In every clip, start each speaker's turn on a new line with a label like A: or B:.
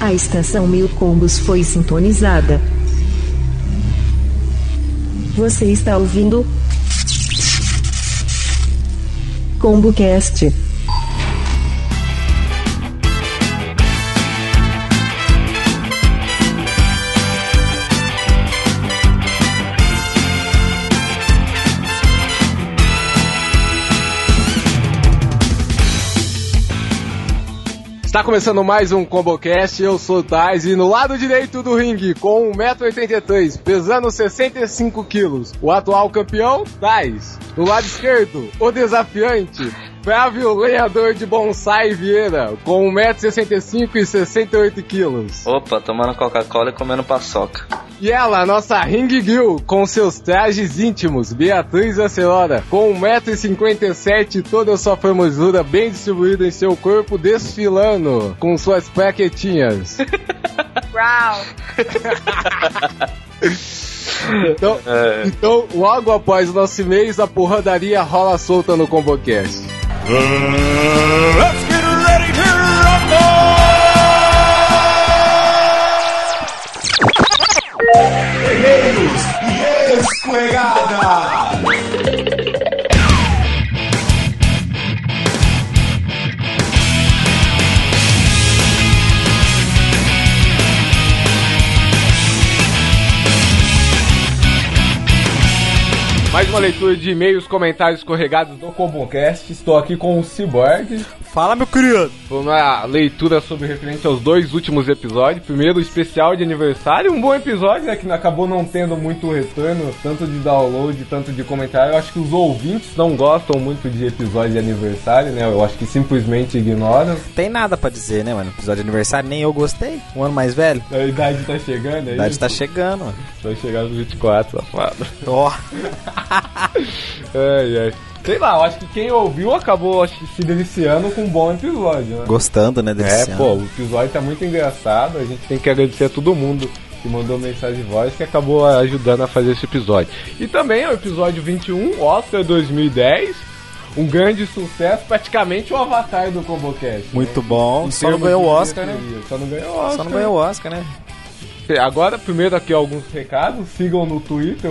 A: A estação Mil Combos foi sintonizada. Você está ouvindo? ComboCast.
B: Está começando mais um ComboCast, eu sou o Tais e no lado direito do ringue, com 1,83m, pesando 65kg, o atual campeão, Tais. No lado esquerdo, o desafiante, Flávio Lenhador de Bonsai Vieira, com 1,65m e 68kg.
C: Opa, tomando Coca-Cola e comendo paçoca.
B: E ela, nossa Ring Girl, com seus trajes íntimos, Beatriz Acelora, com 1,57m, toda a sua formosura bem distribuída em seu corpo, desfilando com suas plaquetinhas.
D: Uau!
B: Então,
C: É.
B: então, logo após o nosso e-mail, a porradaria rola solta no ComboCast.
E: Let's get ready to rumble! Guerreiros e escorregada!
B: Mais uma leitura de e-mails, comentários escorregados do ComboCast. Estou aqui com o Cyborg.
F: Fala, meu querido.
B: Foi uma leitura sobre referente aos dois últimos episódios. Primeiro, o especial de aniversário. Um bom episódio, né? Que acabou não tendo muito retorno, tanto de download, tanto de comentário. Eu acho que os ouvintes não gostam muito de episódio de aniversário, né? Eu acho que simplesmente ignoram.
F: Tem nada pra dizer, né, mano? Episódio de aniversário, nem eu gostei. Um ano mais velho.
B: A idade tá chegando,
F: A
B: aí.
F: idade tá chegando, mano.
B: Vai chegar nos 24, safado.
F: Ó,
B: Ai, ai. Sei lá, eu acho que quem ouviu acabou acho se deliciando com um bom episódio, né?
F: gostando, né, desse
B: É,
F: ano.
B: pô, o episódio tá muito engraçado. A gente tem que agradecer a todo mundo que mandou mensagem de voz que acabou ajudando a fazer esse episódio. E também é o episódio 21, Oscar 2010. Um grande sucesso, praticamente o avatar do ComboCast.
F: Muito
B: né?
F: bom.
B: Em
F: Só não ganhou o Oscar, né?
B: Só não ganhou o Oscar.
F: Só não ganhou o Oscar, né?
B: Agora, primeiro aqui alguns recados. Sigam no Twitter,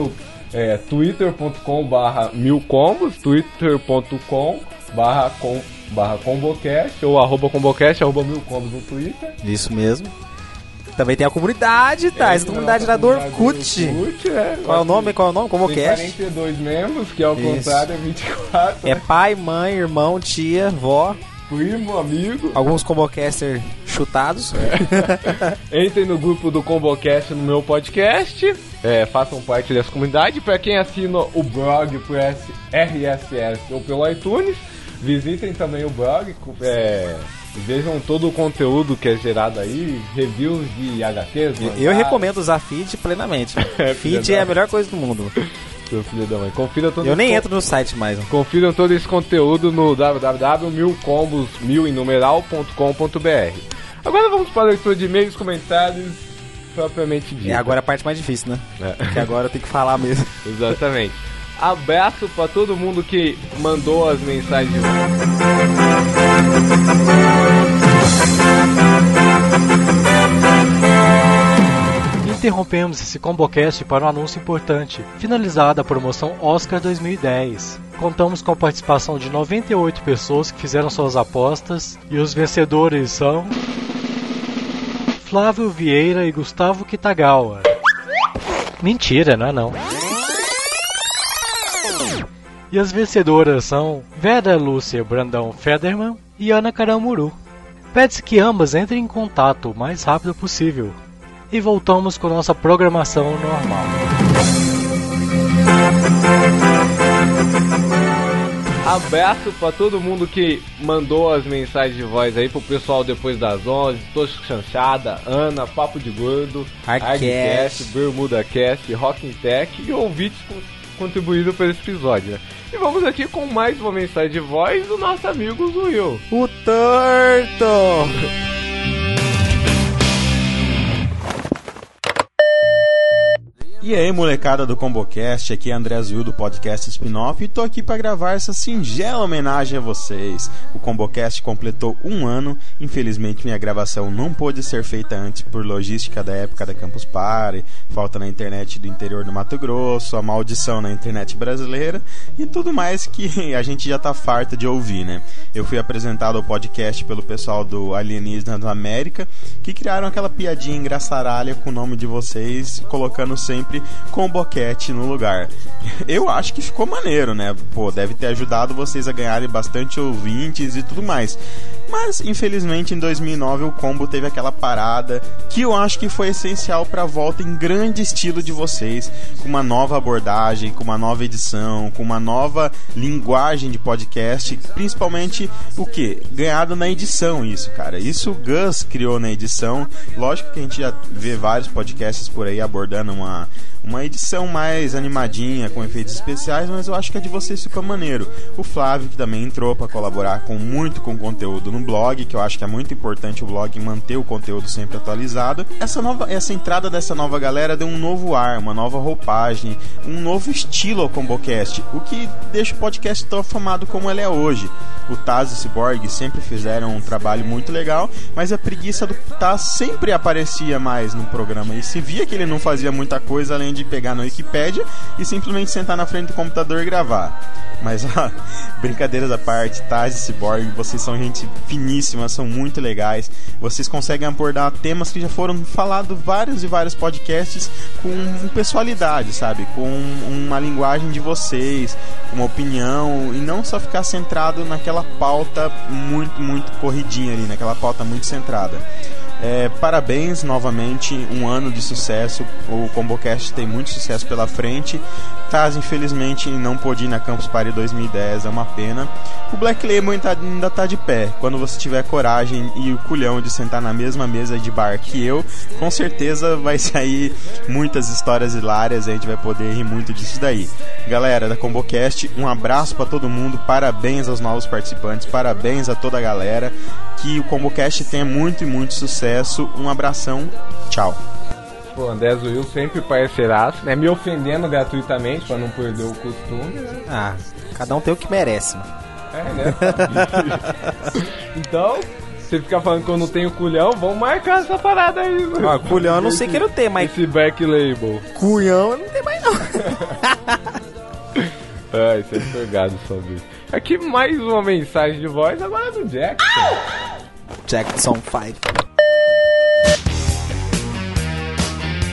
B: é, twitter.com barra milcombos, twitter.com barra com, barra combocast, ou arroba combocast, arroba milcombos no Twitter.
F: Isso mesmo. Também tem a comunidade, tá? Essa comunidade lá do Orkut.
B: Orkut, é.
F: Qual é o nome? Qual é o nome? Como que é?
B: 42 membros, que ao
F: Isso.
B: contrário é 24.
F: É pai, mãe, irmão, tia, vó,
B: Primo, amigo.
F: alguns combocaster chutados.
B: Entrem no grupo do Combocast no meu podcast. É, façam parte dessa comunidade. Para quem assina o blog por RSS ou pelo iTunes, visitem também o blog. é, vejam todo o conteúdo que é gerado aí, reviews de HQs.
F: Eu recomendo usar feed plenamente.
B: É,
F: feed é a melhor coisa do mundo.
B: Seu filho da mãe. Confira todo
F: Eu nem entro no site mais.
B: Confiram todo esse conteúdo no www.milcombos, mil em numeral.com.br. Agora vamos para a leitura de e-mails, comentários propriamente dito.
F: É agora a parte mais difícil, né?
B: É.
F: Que agora eu tenho que falar mesmo.
B: Exatamente. Abraço para todo mundo que mandou as mensagens.
G: Interrompemos esse ComboCast para um anúncio importante. Finalizada a promoção Oscar 2010. Contamos com a participação de 98 pessoas que fizeram suas apostas e os vencedores são Flávio Vieira e Gustavo Kitagawa. Mentira, não é não. E as vencedoras são Vera Lúcia Brandão Federman e Ana Caramuru. Pede-se que ambas entrem em contato o mais rápido possível. E voltamos com nossa programação normal.
B: Abraço para todo mundo que mandou as mensagens de voz aí pro pessoal depois das 11, Tosco Chanchada, Ana, Papo de Gordo,
F: Hardcast.
B: Bermuda Cast, Rockin' Tech e ouvintes con- contribuíram para esse episódio, né? E vamos aqui com mais uma mensagem de voz do nosso amigo Zuil.
F: O Torto!
D: E aí, molecada do ComboCast, aqui é André Azul do podcast Spin-Off e tô aqui para gravar essa singela homenagem a vocês. O ComboCast completou um ano, infelizmente minha gravação não pôde ser feita antes por logística da época da Campus Party, falta na internet do interior do Mato Grosso, a maldição na internet brasileira e tudo mais que a gente já tá farto de ouvir, né? Eu fui apresentado ao podcast pelo pessoal do Alienígena da América, que criaram aquela piadinha engraçaralha com o nome de vocês, colocando sempre com boquete no lugar. Eu acho que ficou maneiro, né? Pô, deve ter ajudado vocês a ganharem bastante ouvintes e tudo mais. Mas, infelizmente, em 2009 o combo teve aquela parada que eu acho que foi essencial para a volta em grande estilo de vocês, com uma nova abordagem, com uma nova edição, com uma nova linguagem de podcast, principalmente o que? Ganhado na edição, isso, cara. Isso o Gus criou na edição. Lógico que a gente já vê vários podcasts por aí abordando uma uma edição mais animadinha, com efeitos especiais, mas eu acho que a de vocês ficou maneiro. O Flávio, que também entrou para colaborar com muito com conteúdo no blog, que eu acho que é muito importante o blog manter o conteúdo sempre atualizado. Essa nova, essa entrada dessa nova galera deu um novo ar, uma nova roupagem, um novo estilo ao Combocast, o que deixa o podcast tão afamado como ele é hoje. O Taz e o Cyborg sempre fizeram um trabalho muito legal, mas a preguiça do Taz sempre aparecia mais no programa e se via que ele não fazia muita coisa além de pegar na Wikipedia e simplesmente sentar na frente do computador e gravar. Mas, ó, brincadeiras à parte, Taz e Cyborg, vocês são gente finíssima, são muito legais. Vocês conseguem abordar temas que já foram falados vários e vários podcasts com pessoalidade, sabe? Com uma linguagem de vocês, uma opinião e não só ficar centrado naquela pauta muito, muito corridinha ali, naquela pauta muito centrada. É, parabéns novamente, um ano de sucesso. O ComboCast tem muito sucesso pela frente. Taz, infelizmente, não pôde ir na Campus Party 2010, é uma pena. O Black Lemon ainda tá de pé. Quando você tiver coragem e o culhão de sentar na mesma mesa de bar que eu, com certeza vai sair muitas histórias hilárias. A gente vai poder rir muito disso daí. Galera da ComboCast, um abraço para todo mundo. Parabéns aos novos participantes, parabéns a toda a galera. Que o ComboCast tenha muito e muito sucesso. Um abração, tchau.
B: Pô, André Will sempre parceiraço, né? Me ofendendo gratuitamente pra não perder o costume, né?
F: Ah, cada um tem o que merece, mano.
B: É, né? então, você fica falando que eu não tenho culhão, vamos marcar essa parada aí, mano.
F: Ah, culhão eu não sei que não tem, mas
B: Esse back label.
F: culhão eu não tem mais não.
B: Ai, você é empolgado sobre isso. Aqui mais uma mensagem de voz agora é do Jackson.
F: Jackson 5.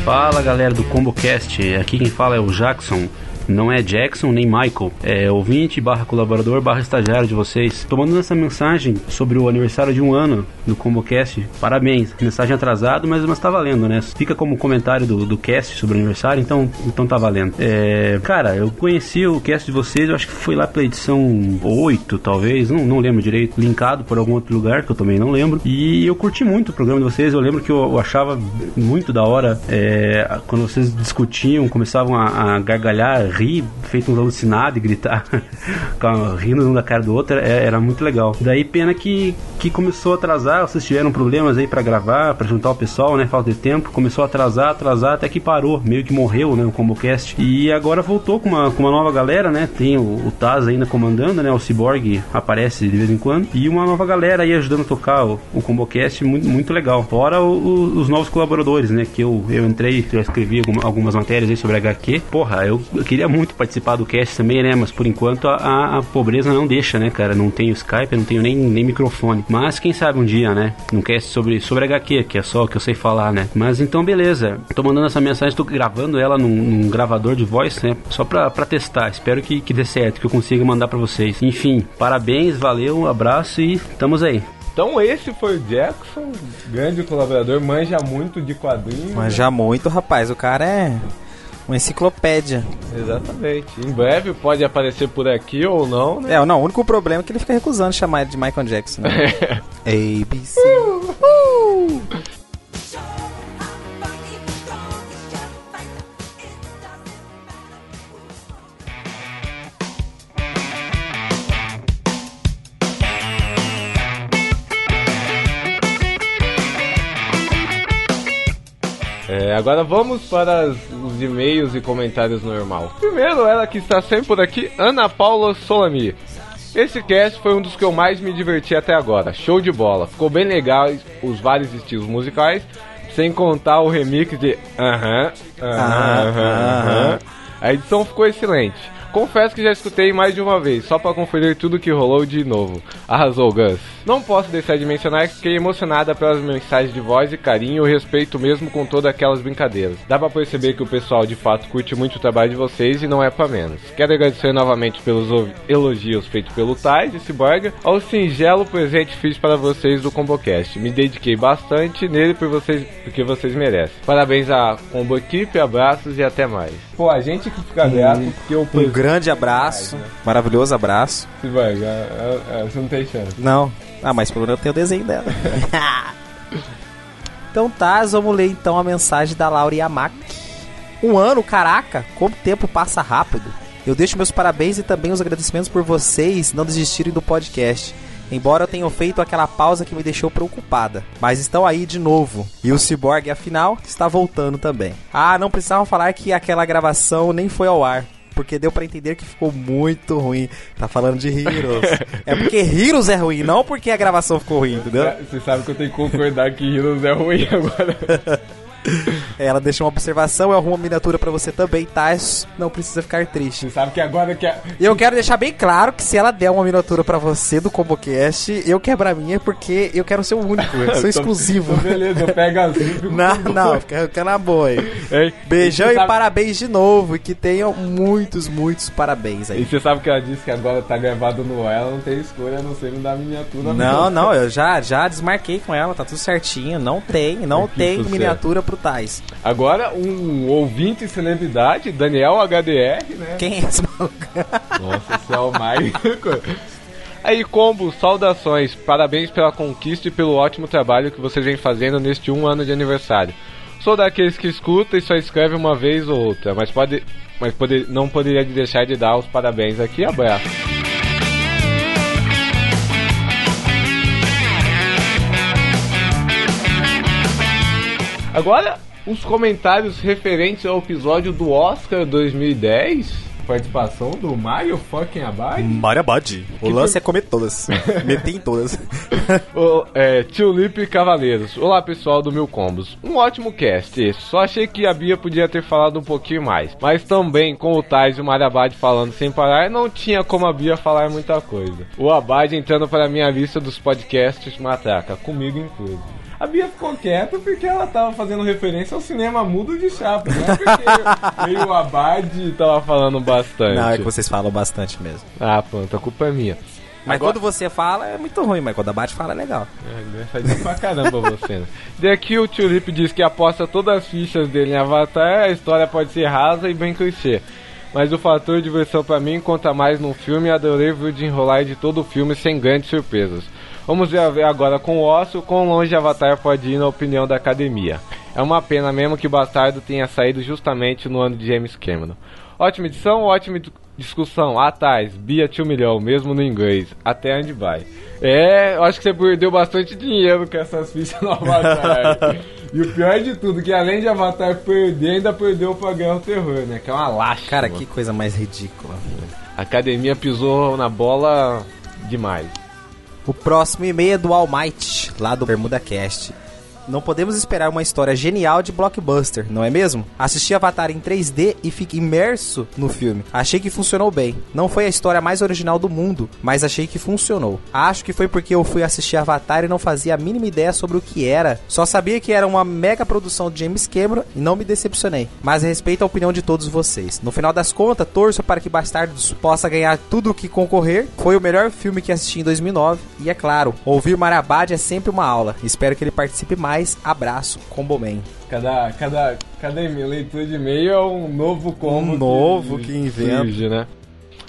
H: Fala galera do ComboCast, aqui quem fala é o Jackson. Não é Jackson nem Michael, é ouvinte barra colaborador barra estagiário de vocês. Tô mandando essa mensagem sobre o aniversário de um ano do ComboCast. Parabéns, mensagem atrasada, mas, mas tá valendo, né? Fica como comentário do, do cast sobre o aniversário, então, então tá valendo. É, cara, eu conheci o cast de vocês, eu acho que foi lá pela edição 8, talvez, não, não lembro direito, linkado por algum outro lugar que eu também não lembro. E eu curti muito o programa de vocês, eu lembro que eu, eu achava muito da hora é, quando vocês discutiam, começavam a, a gargalhar, rir, feito uns alucinados e gritar, rindo um da cara do outro, é- era muito legal. Daí pena que, que começou a atrasar, vocês tiveram problemas aí pra gravar, pra juntar o pessoal, né? Falta de tempo, começou a atrasar, atrasar, até que parou, meio que morreu, né? O ComboCast. E agora voltou com uma, com uma nova galera, né? Tem o, o Taz ainda comandando, né? O Cyborg aparece de vez em quando. E uma nova galera aí ajudando a tocar o, o ComboCast, muito, muito legal. Fora o- o- os novos colaboradores, né? Que eu, eu entrei, eu escrevi alguma- algumas matérias aí sobre HQ. Porra, eu, eu queria muito participar do cast também, né? Mas por enquanto a, a- a pobreza não deixa, né, cara? Não tenho Skype, não tenho nem, nem microfone. Mas quem sabe um dia, né? Um cast sobre, sobre HQ, que é só o que eu sei falar, né? Mas então, beleza. Tô mandando essa mensagem, tô gravando ela num, num gravador de voz, né? Só pra, pra testar. Espero que, que dê certo, que eu consiga mandar pra vocês. Enfim, parabéns, valeu, um abraço e estamos aí.
B: Então esse foi o Jackson, grande colaborador, manja muito de quadrinhos.
F: Mas já muito, rapaz, o cara é uma enciclopédia.
B: Exatamente. Em breve pode aparecer por aqui ou não, né?
F: É, não, o único problema é que ele fica recusando chamar ele de Michael Jackson. Né? ABC.
B: É, agora vamos para nossos e-mails e comentários normal. Primeiro, ela que está sempre por aqui, Ana Paula Solami. Esse cast foi um dos que eu mais me diverti até agora. Show de bola. Ficou bem legal os vários estilos musicais, sem contar o remix de aham, aham, aham, aham. A edição ficou excelente. Confesso que já escutei mais de uma vez, só pra conferir tudo que rolou de novo. Arrasou, Gus. Não posso deixar de mencionar que fiquei emocionada pelas mensagens de voz e carinho e respeito mesmo com todas aquelas brincadeiras. Dá pra perceber que o pessoal de fato curte muito o trabalho de vocês e não é pra menos. Quero agradecer novamente pelos elogios feitos pelo Tais e Cyborg ao singelo presente que fiz para vocês do ComboCast. Me dediquei bastante nele por vocês, porque vocês merecem. Parabéns à Combo Equipe, abraços e até mais. Pô, a gente que fica grato porque o
F: Um grande abraço, maravilhoso abraço.
B: Cyborg, é, é, é, você não tem chance.
F: Não. Ah, mas pelo menos eu tenho o desenho dela. então tá, vamos ler então a mensagem da Laura Yamaki. Um ano, caraca, como o tempo passa rápido. Eu deixo meus parabéns e também os agradecimentos por vocês não desistirem do podcast. Embora eu tenha feito aquela pausa que me deixou preocupada. Mas estão aí de novo. E o Cyborg, afinal, está voltando também. Ah, não precisavam falar que aquela gravação nem foi ao ar. Porque deu pra entender que ficou muito ruim. Tá falando de Heroes. é porque Heroes é ruim, não porque a gravação ficou ruim, entendeu?
B: Você sabe que eu tenho que concordar que Heroes é ruim agora.
F: Ela deixa uma observação, eu arrumo uma miniatura pra você também, tá? Não precisa ficar triste.
B: Você sabe que agora que a...
F: E eu quero deixar bem claro que se ela der uma miniatura pra você do ComboCast, eu quebro a minha porque eu quero ser o único, eu sou exclusivo.
B: Então, beleza, eu pego as.
F: Não, não, fica, fica na boa aí.
B: Hein?
F: Beijão
B: Você
F: e
B: sabe-
F: parabéns de novo. E que tenham muitos, muitos parabéns
B: E
F: aí.
B: você sabe que ela disse que agora tá gravado no ela não tem escolha a não ser me dar miniatura.
F: Não, não, eu já, já desmarquei com ela, tá tudo certinho. Não tem, não
B: Que
F: tem miniatura pro Tais.
B: Agora, um ouvinte celebridade, Daniel HDR, né?
F: Quem é esse maluco?
B: Nossa, é o mais. Aí, Combo, saudações. Parabéns pela conquista e pelo ótimo trabalho que vocês vêm fazendo neste um ano de aniversário. Sou daqueles que escuta e só escreve uma vez ou outra, mas pode. Mas pode, não poderia deixar de dar os parabéns aqui. Abraço. Agora, os comentários referentes ao episódio do Oscar 2010. Participação do Mario fucking Abad.
F: Mariabadi. O lance é comer todas. Meter em todas.
B: O, é, Tulip Cavaleiros. Olá pessoal do Mil Combos. Um ótimo cast. esse. Só achei que a Bia podia ter falado um pouquinho mais. Mas também com o Tais e o Mario Abad falando sem parar, não tinha como a Bia falar muita coisa. O Abad entrando para a minha lista dos podcasts matraca, comigo incluso. A Bia ficou quieta porque ela tava fazendo referência ao cinema mudo de chapa, não é porque e o Abad tava falando bastante.
F: Não, é que vocês falam bastante mesmo.
B: Ah, pronto, a culpa é minha.
F: Mas
B: Agora-
F: quando você fala é muito ruim, mas quando a Bate fala é legal.
B: É, engraçadinho pra caramba você, né? Daqui o Tulip diz que aposta todas as fichas dele em Avatar, a história pode ser rasa e bem clichê. Mas o fator diversão pra mim conta mais no filme e adorei ver o desenrolar de todo o filme sem grandes surpresas. Vamos ver agora com o Osso quão longe Avatar pode ir na opinião da academia. É uma pena mesmo que o Bastardo tenha saído justamente no ano de James Cameron. Ótima edição, ótima di- discussão. Atrás, Bia 1 milhão, mesmo no inglês. Até onde vai? É, eu acho que você perdeu bastante dinheiro com essas fichas no Avatar. e o pior de tudo, que além de Avatar perder, ainda perdeu pra ganhar o terror, né? Que é uma lástima.
F: Cara, que coisa mais ridícula.
B: A academia pisou na bola demais.
F: O próximo e-mail é do All Might, lá do Bermuda Cast. Não podemos esperar uma história genial de blockbuster, não é mesmo? Assisti Avatar em 3D e fiquei imerso no filme. Achei que funcionou bem. Não foi a história mais original do mundo, mas achei que funcionou. Acho que foi porque eu fui assistir Avatar e não fazia a mínima ideia sobre o que era. Só sabia que era uma mega produção de James Cameron e não me decepcionei. Mas respeito a opinião de todos vocês. No final das contas, torço para que Bastardos possa ganhar tudo o que concorrer. Foi o melhor filme que assisti em 2009 e é claro, ouvir Marabad é sempre uma aula. Espero que ele participe mais. Abraço, Comboman.
B: Cada, cada, cada e-mail- leitura de e-mail é um novo combo.
F: Um novo que inventa.
B: surge, né?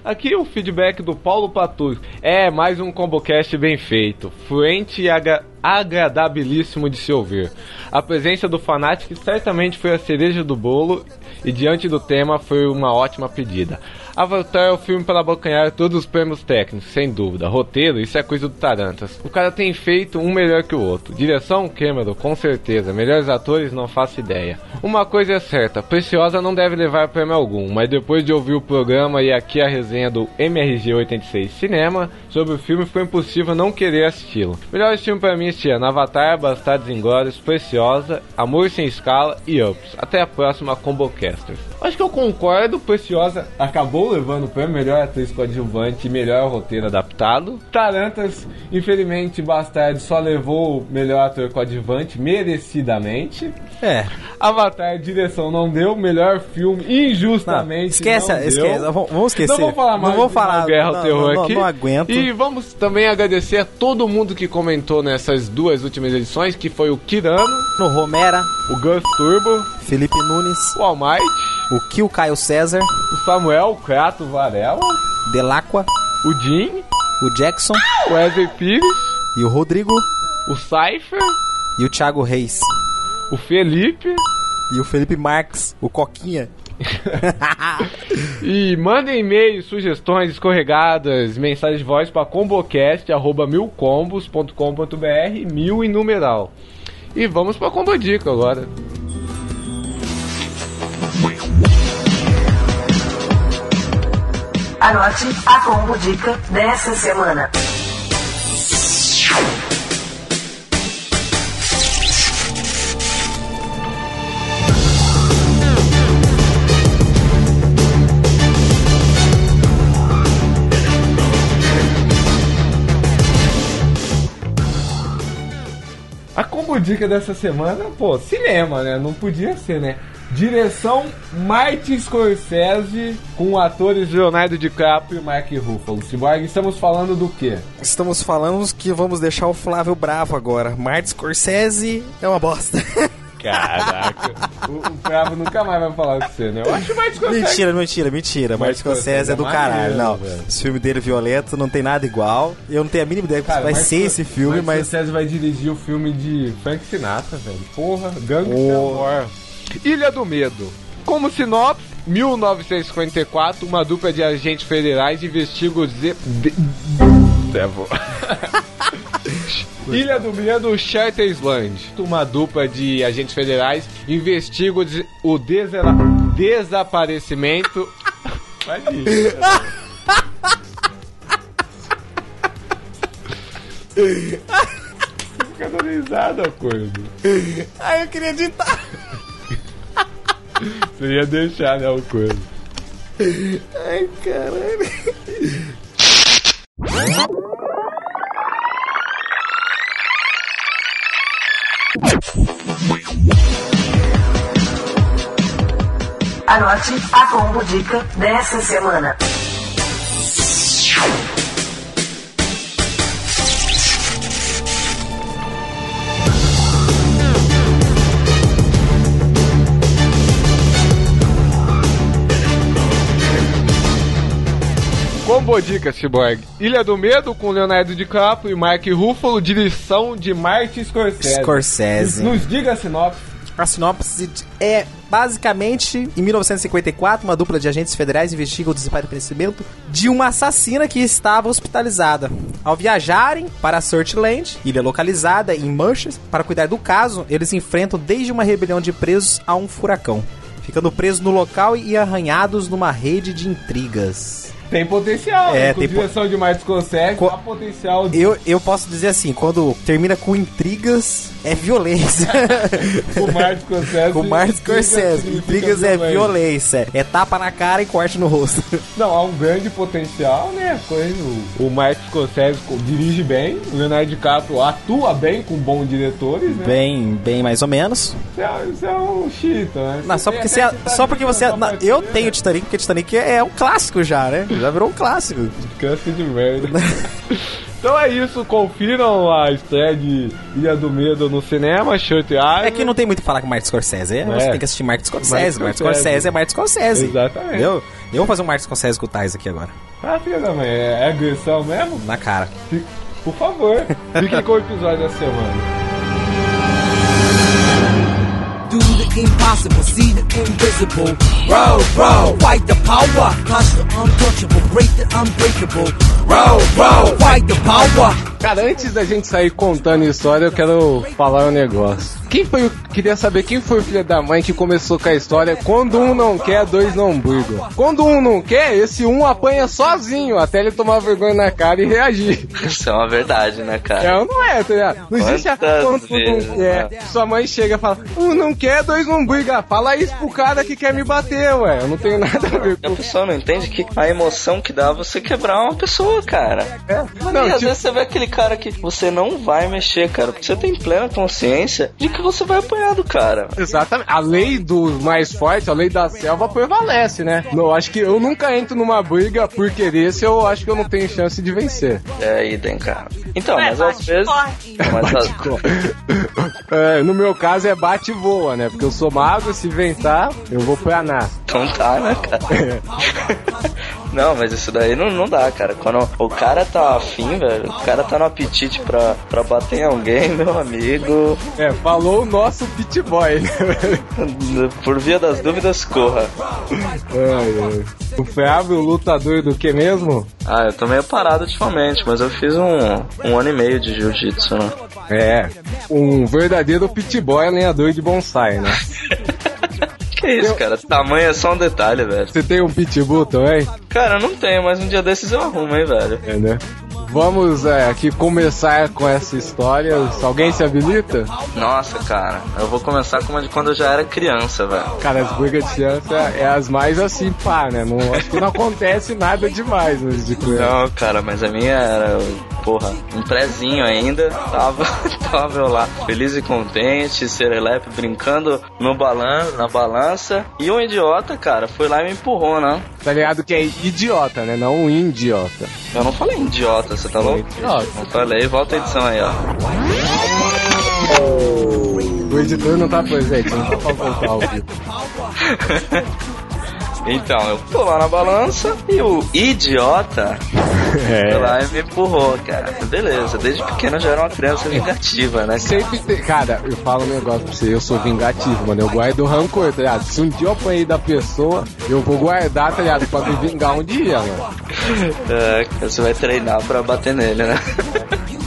B: Aqui o feedback do Paulo Patus. É, mais um ComboCast bem feito. Fluente e agra agradabilíssimo de se ouvir. A presença do Fanatic certamente foi a cereja do bolo e diante do tema foi uma ótima pedida. Avatar é o filme para abocanhar todos os prêmios técnicos, sem dúvida. Roteiro, isso é coisa do Tarantas. O cara tem feito um melhor que o outro. Direção, Cameron, com certeza. Melhores atores, não faço ideia. Uma coisa é certa, Preciosa não deve levar prêmio algum, mas depois de ouvir o programa e aqui a resenha do MRG 86 Cinema sobre o filme, foi impossível não querer assisti-lo. Melhor filme para mim este ano, Avatar, Bastardos Inglórios, Preciosa, Amor Sem Escala e Ups. Até a próxima Combocasters. Acho que eu concordo, Preciosa acabou levando o prêmio melhor atriz coadjuvante e melhor roteiro adaptado. Tarantas, infelizmente, Bastardos só levou o melhor ator coadjuvante merecidamente.
F: É.
B: Avatar, direção não deu, melhor filme injustamente.
F: Não, esquece,
B: não
F: esquece, vamos, vamos esquecer.
B: Não vou falar mais
F: Não vou falar.
B: Guerra ao
F: não,
B: Terror
F: não,
B: aqui.
F: Não aguento.
B: E vamos também agradecer a todo mundo que comentou nessas duas últimas edições, que foi o Kirano,
F: No Romera,
B: o Gus Turbo,
F: Felipe Nunes,
B: o Almighty,
F: o Kill Caio César,
B: o Samuel Crato Varela,
F: Delacqua,
B: o Jim,
F: o Jackson
B: o Wesley Pires,
F: e o Rodrigo
B: o Cypher,
F: e o Thiago Reis.
B: o Felipe.
F: E o Felipe Marques, o Coquinha.
B: E mandem e-mails, sugestões, escorregadas, mensagens de voz para combocast.milcombos.com.br, mil em numeral. E vamos para a Combo Dica agora.
A: Anote a combo dica dessa semana.
B: A combo dica dessa semana, pô, cinema, né? Não podia ser, né? Direção Martin Scorsese com atores Leonardo DiCaprio e Mark Ruffalo. Cyborg, estamos falando do quê?
F: Estamos falando que vamos deixar o Flávio bravo agora. Martin Scorsese é uma bosta.
B: Caraca, o, o Bravo nunca mais vai falar com você, né? Eu acho o Martin Scorsese...
F: mentira, mentira, mentira. Martin Scorsese é do
B: maneiro,
F: caralho. Não,
B: velho.
F: esse filme dele violento não tem nada igual. Eu não tenho a mínima ideia do que vai
B: Martin
F: ser esse filme,
B: Martin
F: mas.
B: Scorsese vai dirigir o filme de Frank Sinatra, velho. Porra, Gangster
F: Oh.
B: War. Ilha do Medo. Como sinopse, 1954, uma dupla de agentes federais investiga de- Devil. Ilha do Medo, Charter Island. Uma dupla de agentes federais investiga o, des- o desela- desaparecimento... Vai ir. Fica dando risada, acordo.
F: Ai, eu queria editar.
B: Você ia deixar, né, o coisa.
F: Ai, caralho.
A: Anote a combo dica dessa semana.
B: Combo dica, Cyborg. Ilha do Medo com Leonardo DiCaprio e Mark Ruffalo, direção de Martin Scorsese.
F: Scorsese.
B: Nos diga a sinopse.
F: A sinopse é basicamente em 1954, uma dupla de agentes federais investiga o desaparecimento de uma assassina que estava hospitalizada. Ao viajarem para Searchland, ilha localizada em Manchester, para cuidar do caso, eles enfrentam desde uma rebelião de presos a um furacão, ficando presos no local e arranhados numa rede de intrigas.
B: Tem potencial,
F: É,
B: né?
F: Tem po-
B: direção de Martin Scorsese,
F: Co-
B: há potencial de...
F: Eu, eu posso dizer assim, quando termina com intrigas, é violência.
B: Com Martin Scorsese.
F: com Martin Scorsese. Intrigas é
B: violência.
F: É tapa na cara e corte no rosto.
B: Não, há um grande potencial, né? Coisa, o, o Martin Scorsese co- dirige bem, o Leonardo DiCaprio atua bem com bons diretores, né?
F: Bem, bem mais ou menos.
B: Isso é, é um chita, né?
F: Não, só porque você,
B: Titanic
F: só porque você,
B: na
F: não, eu
B: partida,
F: tenho Titanic porque Titanic é um clássico já, né? Já virou um clássico.
B: Câncer de merda. então é isso, confiram a estreia de Ilha do Medo no cinema, Island.
F: É que não tem muito o que falar com Martin Scorsese. É, Você tem que assistir Martin Scorsese.
B: Martin Scorsese.
F: É Martin Scorsese.
B: Exatamente.
F: Entendeu? Eu vou fazer um Martin Scorsese com o Tais aqui agora.
B: Ah, filha da mãe, é, é agressão mesmo?
F: Na cara.
B: Por favor, fiquem com o episódio da semana.
I: impossible, see the invisible. Roll, roll, fight the power, crush the untouchable, break the unbreakable. Roll, roll, fight the power.
B: Cara, antes da gente sair contando história, eu quero falar um negócio. Quem foi o. Queria saber quem foi o filho da mãe que começou com a história. Quando um não quer, dois não brigam. Quando um não quer, esse um apanha sozinho até ele tomar vergonha na cara e reagir.
C: Isso é uma verdade, né, cara?
B: É ou não é, tá ligado? Não existe a
C: Quantas
B: quando um
C: vezes,
B: não quer.
C: né?
B: Sua mãe chega e fala: Um não quer, dois não briga. Fala isso pro cara que quer me bater, ué. Eu não tenho nada a ver
C: E a
B: com
C: pessoa não entende que a emoção que dá é você quebrar uma pessoa, cara.
B: É.
C: Não, e às
B: tipo-
C: vezes você vê aquele cara que você não vai mexer, cara, porque você tem plena consciência de que você vai apanhar do cara.
B: Exatamente. A lei do mais forte, a lei da selva prevalece, né? Não, acho que eu nunca entro numa briga por querer se eu acho que eu não tenho chance de vencer.
C: É idem, cara. Então, mas
J: forte.
C: Mas às-
B: É, no meu caso é bate e voa, né? Porque eu sou mago, se ventar, eu vou pra nar.
C: Então tá, né, cara? Não, mas isso daí não, não dá, cara. Quando o cara tá afim, velho, o cara tá no apetite pra, pra bater em alguém, meu amigo.
B: É, falou o nosso pit boy, né?
C: Por via das dúvidas, corra.
B: Ai, ai. O Flávio, lutador do que mesmo?
C: Ah, eu tô meio parado ultimamente, mas eu fiz um, um ano e meio de jiu-jitsu, né?
B: É, um verdadeiro pit boy lenhador de bonsai, né?
C: Que isso, cara? Tamanho é só um detalhe, velho.
B: Você tem um pitbull também?
C: Cara, eu não tenho, mas um dia desses eu arrumo, hein, velho.
B: É, né? Vamos é, aqui começar com essa história. Alguém se habilita?
C: Nossa, cara, eu vou começar com uma de quando eu já era criança, velho.
B: Cara, as brigas de criança é as mais assim, pá, né? Não, acho que não acontece nada demais nos de criança.
C: Não, cara, mas a minha era, porra, um prézinho ainda. Tava, tava eu lá, feliz e contente, serelepe, brincando no balan na balança. E um idiota, cara, foi lá e me empurrou, né?
B: Tá ligado que é idiota, né? Não um idiota.
C: Eu não falei idiota, você tá louco? Não falei, volta a edição aí, ó.
B: O editor não tá presente, não tá pra voltar ao vivo.
C: Então, eu tô lá na balança e o idiota foi lá e me empurrou, cara. Beleza, desde pequeno eu já era uma criança vingativa, né? cara?
B: Sempre tem. Cara, eu falo um negócio pra você, eu sou vingativo, mano. Eu guardo rancor, tá ligado? Se um dia eu apanhei da pessoa, eu vou guardar, tá ligado? Pra me vingar um dia, mano.
C: É, você vai treinar pra bater nele, né?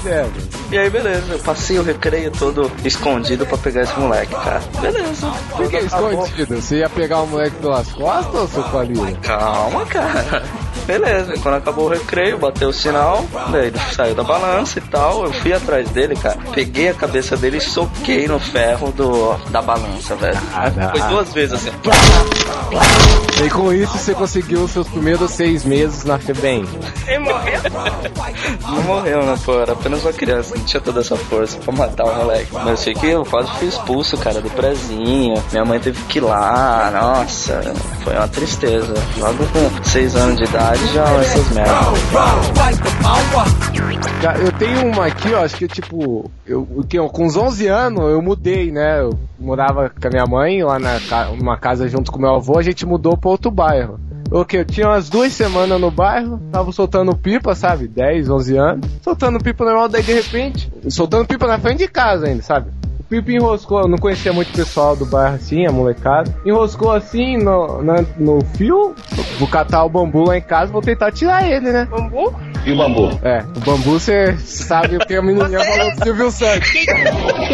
B: É, velho.
C: E aí, beleza, eu passei o recreio todo escondido pra pegar esse moleque, cara. Beleza.
B: Por que escondido? Você ia pegar o moleque pelas costas ou seu palhinho?
C: Calma, cara. Beleza, quando acabou o recreio, bateu o sinal, daí ele saiu da balança e tal, eu fui atrás dele, cara. Peguei a cabeça dele e soquei no ferro do, da balança, velho. Foi duas vezes assim.
B: E com isso você conseguiu os seus primeiros seis meses na FEBEM.
J: Ele morreu?
C: Não morreu, né, pô? Era apenas uma criança, não tinha toda essa força pra matar o moleque. Mas eu sei que eu quase fui expulso, cara, do prezinho. Minha mãe teve que ir lá, nossa, foi uma tristeza. Logo com seis anos de idade já essas merdas.
B: Eu tenho uma aqui, ó, acho que tipo, eu, com uns 11 anos eu mudei, né? Eu morava com a minha mãe lá na numa casa junto com meu avô, a gente mudou pra outro bairro. O que? Eu tinha umas duas semanas no bairro, tava soltando pipa, sabe? 10, 11 anos. Soltando pipa normal, daí de repente, soltando pipa na frente de casa ainda, sabe? O pipa enroscou, eu não conhecia muito o pessoal do bairro assim, a molecada. Enroscou assim no, na- no fio, vou catar o bambu lá em casa, vou tentar tirar ele, né?
J: Bambu?
E: E o bambu?
B: É, o bambu você sabe o que a menininha falou do Silvio Santos.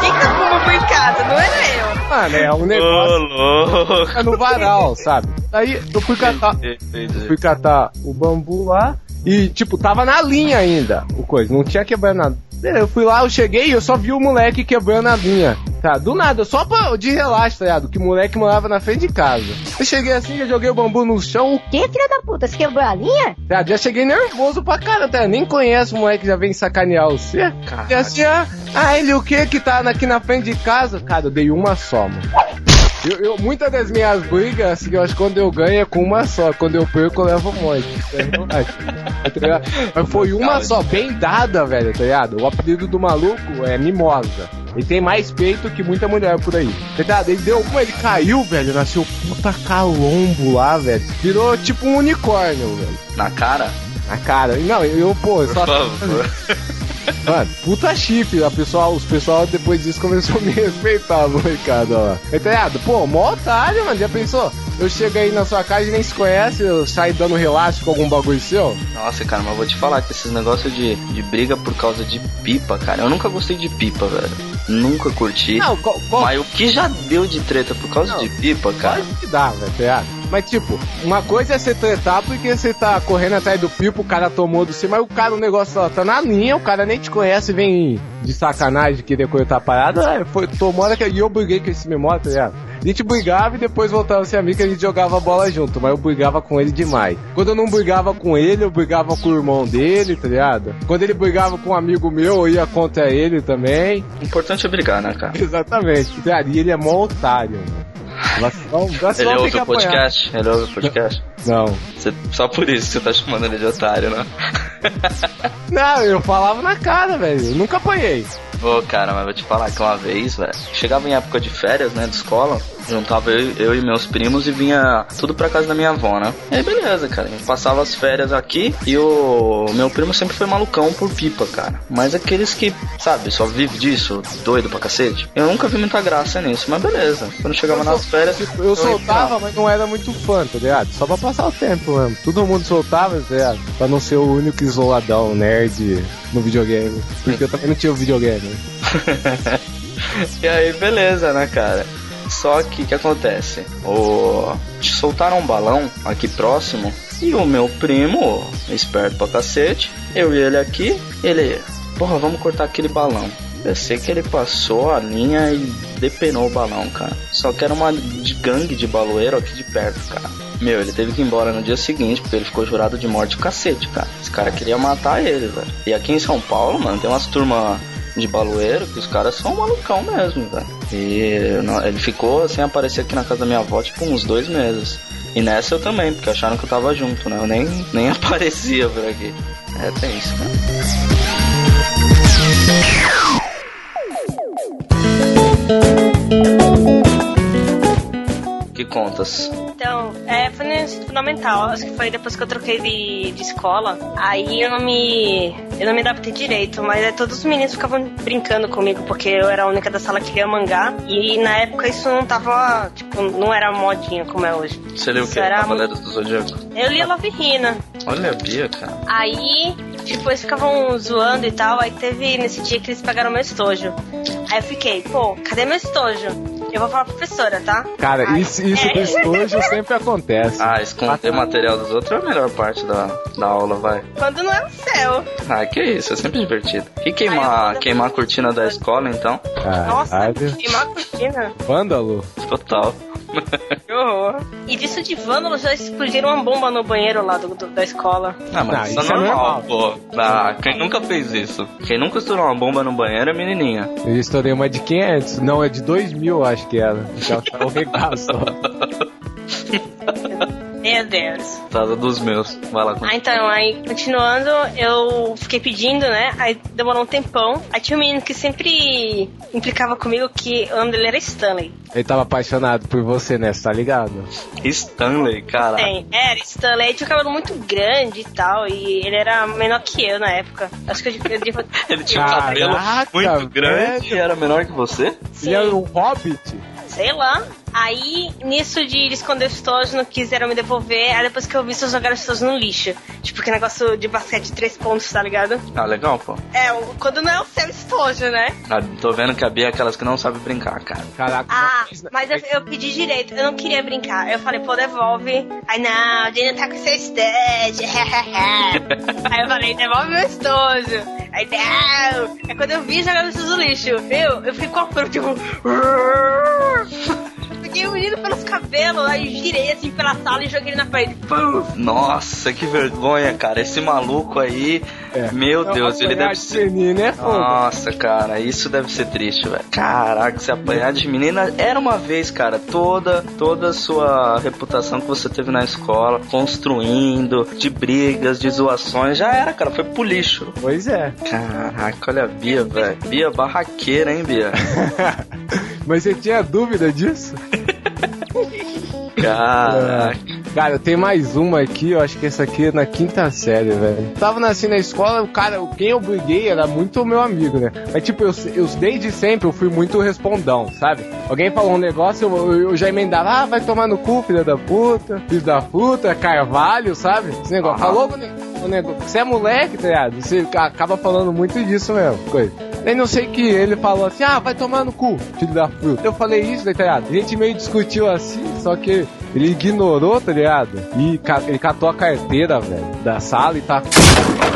J: Quem tá com o bambu em casa? Não era eu.
B: Mano, é um
C: Ô,
B: negócio
C: louco.
B: fica no varal, sabe? Daí eu fui catar, fui catar o bambu lá e, tipo, tava na linha ainda o coisa, não tinha quebrado nada. Beleza, Eu fui lá, eu cheguei e eu só vi o moleque quebrando a linha. Tá, do nada, só pra, de relaxo, tá ligado? Que o moleque morava na frente de casa. Eu cheguei assim, já joguei o bambu no chão, o
K: Que filha da puta? Você quebrou a linha?
B: Tá, já cheguei nervoso pra cara, tá? Nem conheço o moleque que já vem sacanear você. E assim, ah, ah, ele o que que tá aqui na frente de casa? Cara, eu dei uma só, mano. Eu, eu- muitas das minhas brigas, assim, eu acho que quando eu ganho é com uma só. Quando eu perco, eu levo um monte. É verdade. Tá foi uma só, bem dada, velho, tá ligado? O apelido do maluco é Mimosa. Ele tem mais peito que muita mulher por aí. Tá? Ele deu uma, ele caiu, velho, nasceu puta calombo lá, velho. Virou tipo um unicórnio, velho.
C: Na cara?
B: Na cara. Não, eu, pô, eu
C: Por
B: só.
C: favor.
B: Mano, puta chifre. A pessoal, os pessoal depois disso começou a me respeitar, molecada, ó. Entendeu? Pô, mó otário, mano. Já pensou? Eu chego aí na sua casa e nem se conhece, eu saio dando relaxo com algum bagulho seu?
C: Nossa, cara, mas vou te falar que esses negócios de, de briga por causa de pipa, cara, eu nunca gostei de pipa, velho. Nunca curti.
B: Não, qual, qual...
C: Mas o que já deu de treta por causa
B: Não,
C: de pipa, cara?
B: que dá, velho, tá? Mas tipo, uma coisa é você tretar porque você tá correndo atrás do pipo, o cara tomou do você, mas o cara, o negócio tá, tá na linha, o cara nem te conhece, vem de sacanagem querer cortar a parada, é, foi, tomou que e eu briguei com esse memória, tá ligado? A gente brigava e depois voltava a ser amigo e a gente jogava bola junto, mas eu brigava com ele demais. Quando eu não brigava com ele, eu brigava com o irmão dele, tá ligado? Quando ele brigava com um amigo meu, eu ia contra ele também.
C: O importante é brigar, né, cara?
B: Exatamente, tá ligado? E ele é mó otário, mano. Vacilão
C: Ele
B: tem que
C: ouve o
B: apanhar.
C: podcast? Ele ouve o podcast?
B: Não.
C: Você- só por isso que você tá chamando ele de otário, né?
B: Não, eu falava na cara, velho. Eu nunca apanhei.
C: Ô, cara, mas vou te falar que uma vez, velho, chegava em época de férias, né, de escola, juntava eu, eu e meus primos e vinha tudo pra casa da minha avó, né? E aí, beleza, cara, passava as férias aqui e o meu primo sempre foi malucão por pipa, cara. Mas aqueles que, sabe, só vive disso, doido pra cacete. Eu nunca vi muita graça nisso, mas beleza. Quando chegava nas férias,
B: Tipo, eu soltava, mas não era muito fã, tá ligado? Só pra passar o tempo mesmo. Todo mundo soltava, tá ligado? Pra não ser o único isoladão, nerd no videogame. Porque eu também não tinha o videogame.
C: e aí, beleza, né, cara? Só que o que acontece? O... Soltaram um balão aqui próximo e o meu primo, esperto pra cacete, eu e ele aqui, ele, porra, vamos cortar aquele balão. Eu sei que ele passou a linha e depenou o balão, cara. Só que era uma gangue de baloeiro aqui de perto, cara. Meu, ele teve que ir embora no dia seguinte, porque ele ficou jurado de morte cacete, cara. Esse cara queria matar ele, velho. E aqui em São Paulo, mano, tem umas turmas de baloeiro que os caras são malucão mesmo, velho. E ele ficou sem aparecer aqui na casa da minha avó, tipo, uns dois meses. E nessa eu também, porque acharam que eu tava junto, né? Eu nem, nem aparecia por aqui. É, tem isso, né? Contas?
J: Então, é, foi no ensino fundamental, acho que foi depois que eu troquei de, de escola. Aí eu não me. Eu não me adaptei direito, mas é, todos os meninos ficavam brincando comigo, porque eu era a única da sala que lia mangá. E na época isso não tava. Tipo, não era modinha como é hoje.
C: Você leu o quê?
J: era
C: Cavaleiros do Zodíaco?
J: Eu lia Love Hina.
C: Olha a Bia, cara.
J: Aí, tipo, eles ficavam zoando e tal. Aí teve nesse dia que eles pegaram meu estojo. Aí eu fiquei, pô, cadê meu estojo? Eu vou falar pra professora, tá?
B: Cara, isso, isso
J: É.
B: do estojo sempre acontece.
C: Ah, esconder material dos outros é a melhor parte da, da aula, vai.
J: Quando não é o céu.
C: Ah, que isso, é sempre divertido. E queimar, queimar a cortina da escola, então?
J: Nossa, queimar a cortina.
B: Vândalo?
C: Total.
J: Que horror. E disso de vândalo já explodiram uma bomba no banheiro lá do, do- da escola.
C: Ah, mas
B: Ah,
C: isso,
B: isso
C: é
B: é
C: normal, pô. Ah, quem nunca fez isso? Quem nunca estourou uma bomba no banheiro é menininha.
B: Eu estourei uma de 500. Não, é de 2000, eu acho que era. Então tá um regaço.
J: Meu Deus.
C: Casa dos meus. Vai lá.
J: Ah, então, aí, continuando, eu fiquei pedindo, né? Aí demorou um tempão. Aí tinha um menino que sempre implicava comigo que o nome dele era Stanley.
B: Ele tava apaixonado por você, né? Você tá ligado?
C: Stanley, cara.
J: Tem, era Stanley. Aí tinha um cabelo muito grande e tal. E ele era menor que eu na época. Acho que eu devia.
C: Ele tinha um cabelo muito grande
B: velho.
C: e era menor que você?
B: Ele é um hobbit?
J: Sei lá. Aí, nisso de esconder os tojos, não quiseram me devolver. Aí depois que eu vi, só jogaram os tojos no lixo. Tipo, que negócio de basquete de três pontos, tá ligado?
C: Ah, legal, pô.
J: É, quando não é o seu estojo, né?
C: Ah, tô vendo que a Bia é aquelas que não sabe brincar, cara.
B: Caraca.
J: Ah, mas eu, eu pedi direito, eu não queria brincar. Eu falei, pô, devolve. Aí, não, o Dino tá com seu estojo. Aí eu falei, devolve meu estojo. Aí, não. Aí quando eu vi, jogaram isso no lixo. Eu, eu fiquei com a fruta, tipo... Peguei o menino pelos cabelos, aí girei assim pela sala e joguei ele na parede. Pum!
C: Nossa, que vergonha, cara. Esse maluco aí, meu Deus, ele deve ser.
B: Menino é.
C: Nossa, cara, isso deve ser triste, velho. Caraca, se apanhar de menina era uma vez, cara, toda toda a sua reputação que você teve na escola, construindo, de brigas, de zoações, já era, cara, foi pro lixo.
B: Pois é.
C: Caraca, olha a Bia, velho. Bia barraqueira, hein, Bia?
B: Mas você tinha dúvida disso?
C: Caraca.
B: Cara, tem mais uma aqui, eu acho que essa aqui é na quinta série, velho. Tava assim na escola, o cara, quem eu briguei era muito meu amigo, né? Mas tipo, eu, eu desde sempre eu fui muito respondão, sabe? Alguém falou um negócio, eu, eu já emendava, ah, vai tomar no cu, filha da puta, filho da puta, carvalho, sabe? Esse negócio. Falou o negócio. Você é moleque, tá ligado? Você acaba falando muito disso mesmo, coisa. Nem não sei que ele falou assim, ah, vai tomar no cu, filho da puta. Eu falei isso, tá ligado? A gente meio discutiu assim, só que ele ignorou, tá ligado? E ca- ele catou a carteira, velho, da sala e tá.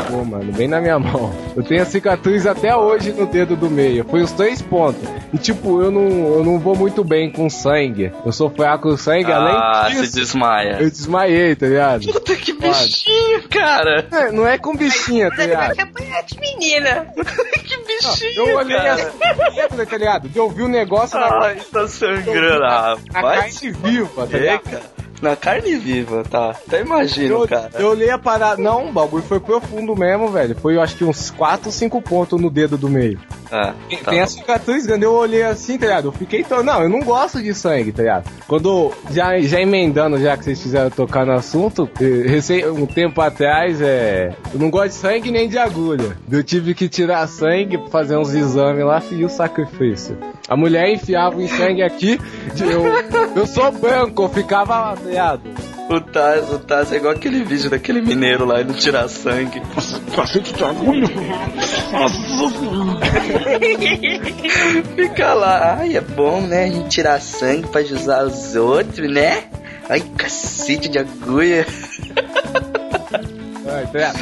B: Pô, mano, bem na minha mão. Eu tenho a cicatriz até hoje no dedo do meio. Foi os três pontos. E tipo, eu não, eu não vou muito bem com sangue. Eu sou fraco com sangue,
C: Ah,
B: além
C: se
B: disso.
C: desmaia.
B: Eu desmaiei, tá ligado?
C: Puta que bichinho, cara.
B: É, não é com bichinha, tá
J: Vai
B: ligado?
J: que apanhar de menina.
C: que bichinho,
B: Eu olhei
C: cara.
B: assim, tá ligado? Eu vi o negócio na,
C: Ai, tá sangrando,
B: na
C: rapaz.
B: carne viva, tá
C: É,
B: ligado?
C: Cara. Na carne viva, tá. Até imagino,
B: Eu,
C: cara.
B: eu olhei a parada. Não, o bagulho foi profundo mesmo, velho. Foi, eu acho que uns 4, 5 pontos no dedo do meio.
C: Ah,
B: Tem,
C: tá
B: tem a cicatriz grande, eu olhei assim, tá ligado? Eu fiquei tão. Não, eu não gosto de sangue, tá ligado? Quando. Já, já emendando, já que vocês fizeram tocar no assunto, eh, recém, um tempo atrás, é. Eu não gosto de sangue nem de agulha. Eu tive que tirar sangue pra fazer uns exames lá, fiz o sacrifício. A mulher enfiava o sangue aqui, eu, eu sou branco, eu ficava, tá?
C: O Taz, o Taz é igual aquele vídeo daquele mineiro lá indo tirar sangue. Fica lá, ai, é bom, né? A gente tirar sangue pra ajudar os outros, né? Ai, cacete de agulha.
B: É, tá?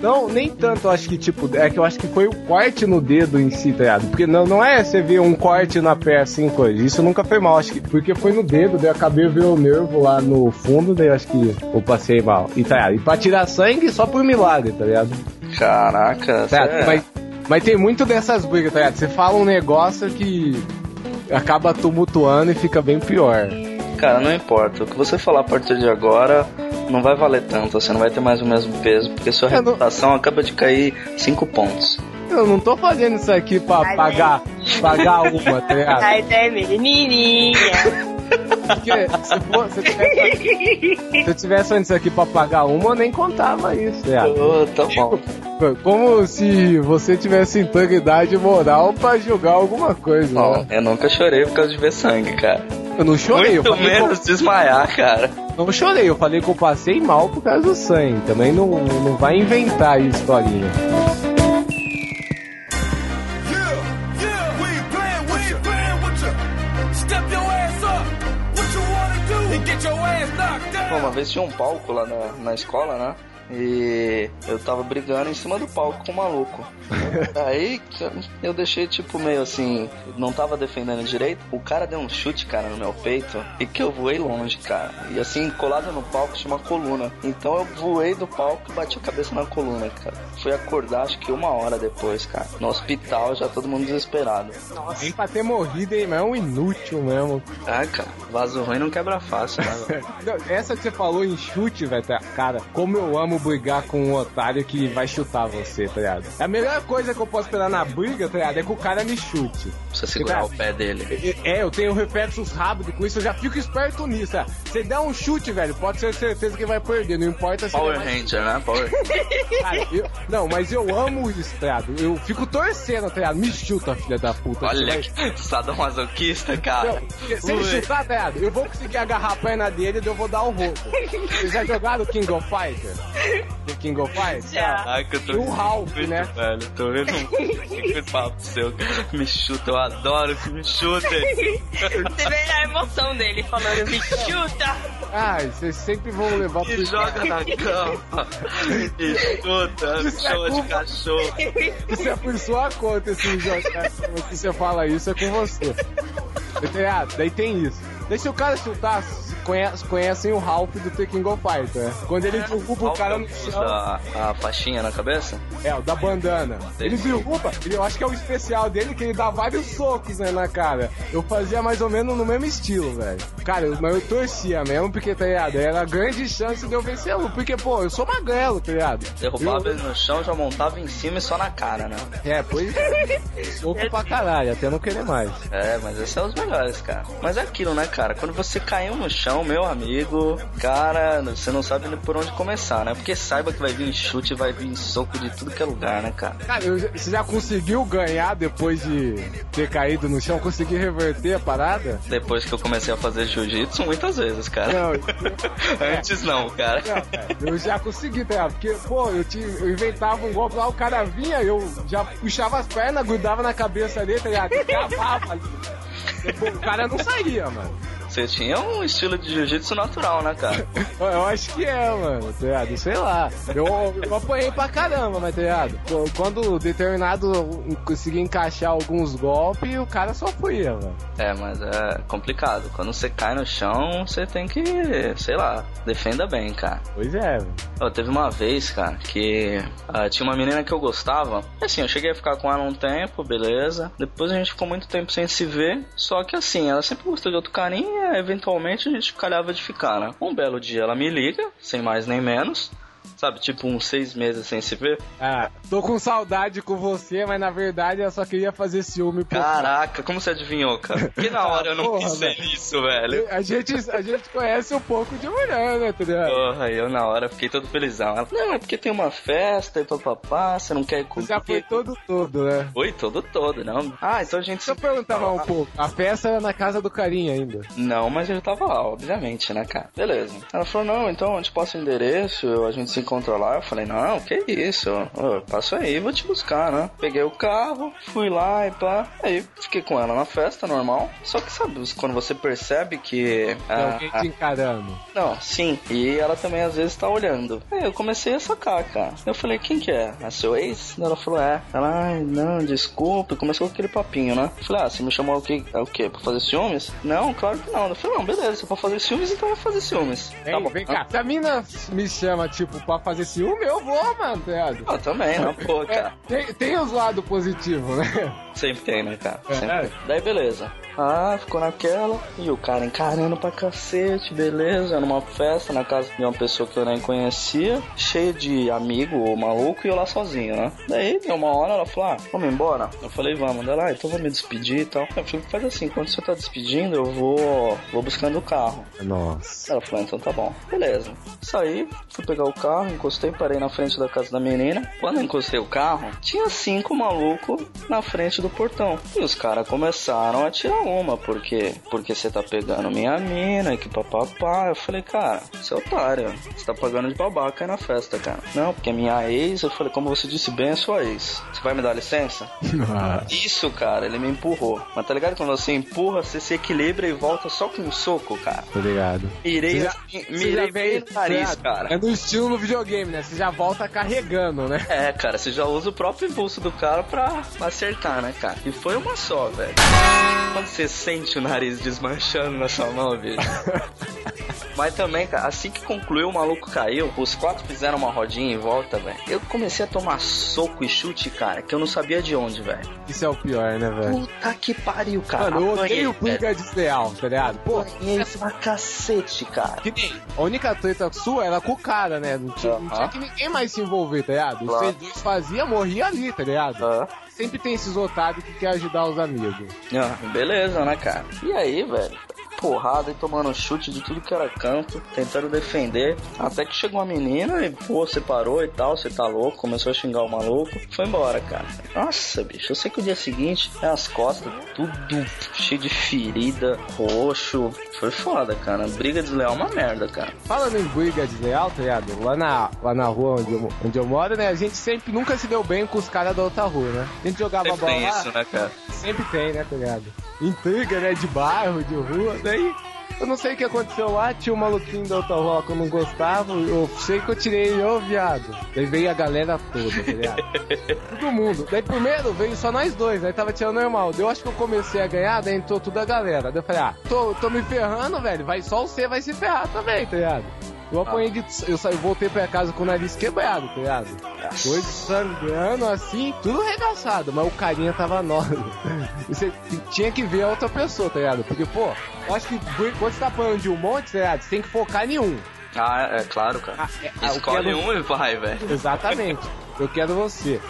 B: Não, nem tanto, acho que, tipo, é que eu acho que foi o corte no dedo em si, tá ligado? Porque não, não é você ver um corte na pé assim, coisa. Isso nunca foi mal, acho que. Porque foi no dedo, daí eu acabei vendo o nervo lá no fundo, daí eu acho que eu passei mal. E tá ligado? E pra tirar sangue só por milagre, tá ligado?
C: Caraca,
B: Tá ligado?
C: sério?
B: Mas, mas tem muito dessas brigas, tá ligado? Você fala um negócio que acaba tumultuando e fica bem pior.
C: Cara, não importa. O que você falar a partir de agora não vai valer tanto. Você não vai ter mais o mesmo peso, porque sua reputação acaba de cair 5 pontos.
B: Eu não tô fazendo isso aqui pra
J: Ai,
B: pagar, pagar uma, tá ligado?
J: Ai, é menininha.
B: Porque se, for, se, eu tivesse, se eu tivesse fazendo isso aqui pra pagar uma, eu nem contava isso, tá ligado?
C: Ô, tá bom.
B: Como se você tivesse integridade moral pra julgar alguma coisa,
C: Não,
B: né?
C: eu nunca chorei por causa de ver sangue, cara.
B: Eu não chorei, eu
C: Muito
B: falei
C: menos desmaiar, cara.
B: que eu, não chorei, eu falei que eu passei mal por causa do sangue. Também não, não vai inventar historinha.
C: Uma vez tinha um palco lá na, na escola, né? E eu tava brigando em cima do palco com o maluco. Aí eu deixei tipo meio assim, não tava defendendo direito. O cara deu um chute, cara, no meu peito e que eu voei longe, cara. E assim, colado no palco tinha uma coluna. Então eu voei do palco e bati a cabeça na coluna, cara. Fui acordar acho que uma hora depois, cara. No hospital já todo mundo desesperado.
B: Nem pra ter morrido, hein, mas é um inútil mesmo.
C: Ah, cara, vaso ruim não quebra fácil, né? velho?
B: Não, Essa que você falou em chute, velho, tá- cara, como eu amo brigar com um otário que vai chutar você, tá ligado? A melhor coisa que eu posso esperar na briga, tá ligado, é que o cara me chute.
C: Precisa segurar o pé dele.
B: É, eu tenho reflexos rápidos com isso, eu já fico esperto nisso. é. Você dá um chute, velho, pode ter certeza que vai perder, não importa se
C: Power
B: vai...
C: Ranger, né? Power
B: Cara, eu- não, mas eu amo isso, tá ligado? Eu fico torcendo, tá ligado? Me chuta, filha da puta.
C: Olha
B: Você
C: que sadomasoquista,
B: vai-
C: cara.
B: Não, se ele chutar, tá ligado? Eu vou conseguir agarrar a perna dele e eu vou dar o roubo. Vocês já jogaram King of Fighter? Do King of Fighter?
C: Caraca, eu tô
B: E o Ralph,
C: muito,
B: né?
C: velho. Tô vendo um que papo seu. Me chuta, eu adoro que me chutem.
J: Você vê a emoção dele falando, me chuta.
B: Ai, vocês sempre vão levar
C: Me
B: pro
C: joga na cama. Me chuta, me
B: é
C: chama de cachorro.
B: Isso é por sua conta, esse jogo. Se você fala isso, é com você. Ah, daí tem isso. Daí se o cara chutar, conhece, conhecem o Ralph do The King of Fighter, né? Quando ele derruba o cara no
C: Usa
B: chão.
C: a, a faixinha na cabeça?
B: É, o da bandana. Ele derruba, ele, eu acho que é o especial dele, que ele dá vários socos né, na cara. Eu fazia mais ou menos no mesmo estilo, velho. Cara, eu, mas eu torcia mesmo, porque, tá ligado? Era grande chance de eu luta. Porque, pô, eu sou magrelo, tá ligado?
C: Derrubava
B: Eu-
C: ele no chão, já montava em cima e só na cara, né?
B: É, pois é. Soco pra caralho, até não querer mais.
C: É, mas esses são os melhores, cara. Mas é aquilo, né, cara? Quando você caiu no chão, chão, meu amigo, cara, você não sabe por onde começar, né? Porque saiba que vai vir chute, vai vir soco de tudo que é lugar, né, cara?
B: Cara, eu você já conseguiu ganhar depois de ter caído no chão? Conseguiu reverter a parada?
C: Depois que eu comecei a fazer jiu-jitsu, muitas vezes, cara.
B: Não,
C: Antes não, cara.
B: Não, cara, eu já consegui, tá ligado? Porque, pô, eu, tinha, eu inventava um golpe lá, o cara vinha, eu já puxava as pernas, grudava na cabeça dele, tá ligado? E cavava ali. O cara não saía, mano.
C: Você tinha um estilo de jiu-jitsu natural, né, cara?
B: Eu, eu acho que é, mano, tá ligado? Sei lá. Eu, eu apanhei pra caramba, mas tá ligado? Qu- Quando determinado eu consegui encaixar alguns golpes, o cara só fuia, mano.
C: É, mas é complicado. Quando você cai no chão, você tem que, sei lá, defenda bem, cara.
B: Pois é, mano.
C: Ó, teve uma vez, cara, que ah, tinha uma menina que eu gostava. E, Assim, eu cheguei a ficar com ela um tempo, beleza. Depois a gente ficou muito tempo sem se ver. Só que assim, ela sempre gostou de outro carinha. Eventualmente a gente calhava de ficar, né? Um belo dia ela me liga, sem mais nem menos. Sabe, tipo uns seis meses sem se ver.
B: Ah, tô com saudade com você, mas na verdade eu só queria fazer ciúme por
C: Caraca, como você adivinhou, cara? Porque na hora eu não
B: Porra,
C: pensei
B: velho.
C: nisso, velho.
B: A gente, a gente conhece um pouco de mulher, né, ligado?
C: Porra, eu na hora fiquei todo felizão. Ela, não, é porque tem uma festa e papapá, você não quer ir comigo?
B: Já foi todo todo, né?
C: Foi todo todo, não. Ah, então a gente
B: Deixa eu perguntar mais um pouco. A festa era na casa do carinha ainda.
C: Não, mas ele tava lá, obviamente, né, cara? Beleza. Ela falou, não, então eu te passo o endereço, a gente se encontra lá. Eu falei, não, que isso? Passa aí, vou te buscar, né? Peguei o carro, fui lá e pá. Aí fiquei com ela na festa, normal. Só que sabe, quando você percebe que.
B: Tem
C: ah,
B: alguém te encarando.
C: não, sim. E ela também às vezes tá olhando. Aí eu comecei a sacar, cara. Eu falei, quem que é? É seu ex? Ela falou, é. Ela, ai, não, desculpa. Começou com aquele papinho, né? Eu falei, ah, você me chamou o quê? É o quê? Pra fazer ciúmes? Não, claro que não. Eu falei, não, beleza, se for fazer ciúmes, então vai fazer ciúmes.
B: Vem, vem cá. Se a mina me chama, tipo, pra fazer ciúme, eu vou, mano, tá?
C: Ah, também, né? Pô, cara.
B: Tem, tem os lados positivos, né?
C: Sempre tem, né, cara?
B: É.
C: Daí beleza. Ah, ficou naquela. E o cara encarando pra cacete, beleza. Numa festa na casa de uma pessoa que eu nem conhecia. Cheio de amigo ou maluco e eu lá sozinho, né? Daí, deu uma hora, ela falou: Ah, vamos embora? Eu falei: Vamos. Daí, lá, então vou me despedir e tal. Eu falei: Faz assim, quando você tá despedindo, eu vou, vou buscando o carro.
B: Nossa.
C: Ela falou, então tá bom. Beleza. Saí, fui pegar o carro, encostei, parei na frente da casa da menina. Quando eu encostei o carro, tinha cinco malucos na frente do portão. E os caras começaram a tirar uma, porque porque você tá pegando minha mina, que papapá. Eu falei, cara, você é otário. Você tá pagando de babaca aí na festa, cara. Não, porque minha ex, eu falei, como você disse bem, é sua ex. Você vai me dar licença? Isso, cara, ele me empurrou. Mas tá ligado? Quando você empurra, você se equilibra e volta só com um soco, cara.
B: Tô ligado.
C: Mirei,
B: já-
C: assim, mirei bem no nariz, cara.
B: É do estilo no videogame, né? Você já volta carregando, né?
C: É, cara, você já usa o próprio impulso do cara pra acertar, né, cara? E foi uma só, velho. Quando você sente o nariz desmanchando na sua mão, bicho. Mas também, cara, assim que concluiu, o maluco caiu. Os quatro fizeram uma rodinha em volta, velho. Eu comecei a tomar soco e chute, cara, que eu não sabia de onde, velho.
B: Isso é o pior, né, velho?
C: Puta que pariu, cara.
B: Mano, eu odeio briga desleal, tá ligado? Pô,
C: Apanhei pra cacete, cara.
B: que nem a única treta sua era com o cara, né? Não tinha, não tinha que ninguém mais se envolver, tá ligado?
C: Claro.
B: Vocês dois faziam, morria ali, tá ligado?
C: Ah.
B: Sempre tem esses otários que querem ajudar os amigos.
C: Ah, beleza, né, cara? E aí, velho? Porrada e tomando chute de tudo que era canto, tentando defender. Até que chegou uma menina e, pô, você parou e tal, você tá louco, começou a xingar o maluco. Foi embora, cara. Nossa, bicho, eu sei que o dia seguinte, é as costas, tudo cheio de ferida, roxo. Foi foda, cara. Briga desleal é uma merda, cara.
B: Falando em briga desleal, tá ligado? Lá na, lá na rua onde eu, onde eu moro, né? A gente sempre nunca se deu bem com os caras da outra rua, né? A gente jogava
C: Sempre
B: bola
C: tem
B: lá,
C: isso, né, cara?
B: sempre tem, né, tá ligado? Intriga, né? De bairro, de rua, daí. Eu não sei o que aconteceu lá, tinha um maluquinho da outra rua que eu não gostava, eu sei que eu tirei ô viado. Daí veio a galera toda, tá ligado? Todo mundo. Daí primeiro veio só nós dois, aí tava tirando normal. Daí eu acho que eu comecei a ganhar, daí entrou toda a galera. Daí eu falei, ah, tô, tô me ferrando, velho, vai só você vai se ferrar também, tá ligado? Eu apanhei de. Eu saí, voltei pra casa com o nariz quebrado, tá ligado? Dois sangrando assim, tudo arregaçado, mas o carinha tava. E Você tinha que ver a outra pessoa, tá ligado? Porque, pô, eu acho que quando você tá apanhando de um monte, tá ligado? Você tem que focar em um.
C: Ah, é claro, cara.
B: Ah, é, ah,
C: Escolhe
B: quero-
C: um e vai, velho.
B: Exatamente. Eu quero você.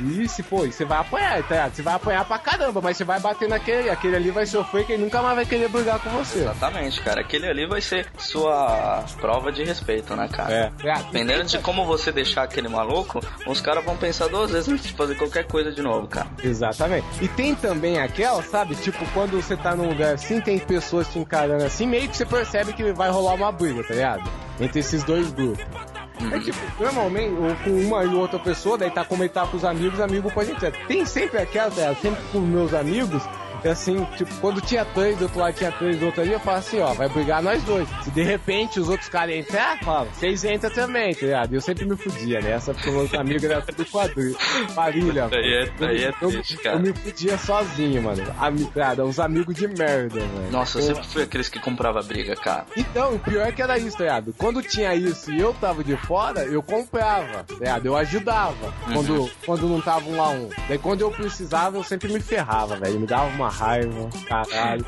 B: E se, pô, você vai apanhar, tá ligado? Você vai apanhar pra caramba, mas você vai bater naquele, aquele ali vai sofrer que ele nunca mais vai querer brigar com você.
C: Exatamente, cara. Aquele ali vai ser sua prova de respeito, né, cara?
B: É.
C: Dependendo de como você deixar aquele maluco, os caras vão pensar duas vezes antes de fazer qualquer coisa de novo, cara.
B: Exatamente. E tem também aquela, sabe? Tipo, quando você tá num lugar assim, tem pessoas te encarando assim, meio que você percebe que vai rolar uma briga, tá ligado? Entre esses dois grupos. É tipo, normalmente, ou com uma e outra pessoa, daí tá comentar com os amigos, amigo pode entrar. Tem sempre aquela, sempre com meus amigos, assim, tipo, quando tinha três do outro lado, tinha três do outro ali, eu falo assim, ó, vai brigar nós dois. Se de repente os outros caras entrar, fala, vocês entram também, tá ligado? Eu sempre me fudia, né? Essa porque meus amigos eram tudo quadrilha. Família.
C: Aí é, aí é
B: eu,
C: triste,
B: eu,
C: cara.
B: eu me fudia sozinho, mano. Ami, cara, uns amigos de merda, velho.
C: Nossa, eu sempre fui aqueles que comprava briga, cara.
B: então, o pior é que era isso, tá ligado? Quando tinha isso e eu tava de fora, eu comprava, tá ligado? Eu ajudava. Quando, quando não tava um a um. Daí quando eu precisava, eu sempre me ferrava, velho. Me dava uma raiva, caralho.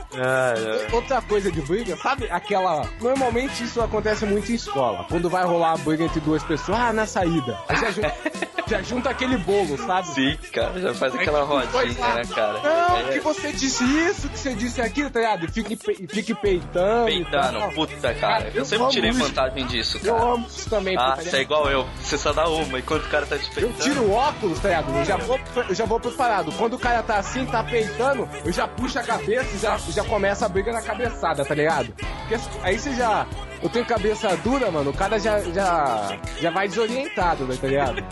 B: Outra coisa de briga, sabe aquela. Normalmente isso acontece muito em escola. Quando vai rolar a briga entre duas pessoas, ah, na saída. Aí já junta, já junta aquele bolo, sabe?
C: Sim, cara, já faz aquela rodinha, né, cara?
B: Não,
C: é-
B: que você disse isso, que você disse aquilo, tá ligado? E fique, pe- fique peitando.
C: Peitando, puta, cara. Eu
B: eu
C: sempre tirei
B: isso.
C: vantagem disso,
B: Eu
C: cara.
B: amo isso também,
C: Ah, você é igual eu. Você só dá uma enquanto o cara tá te
B: Eu
C: peitando.
B: tiro o óculos, tá ligado? Eu já vou, eu já vou preparado. Quando o cara tá assim, tá peitando, eu já puxo a cabeça e já, já começa a briga na cabeçada, tá ligado? Porque aí você já. Eu tenho cabeça dura, mano, o cara já, já, já vai desorientado, né, tá ligado?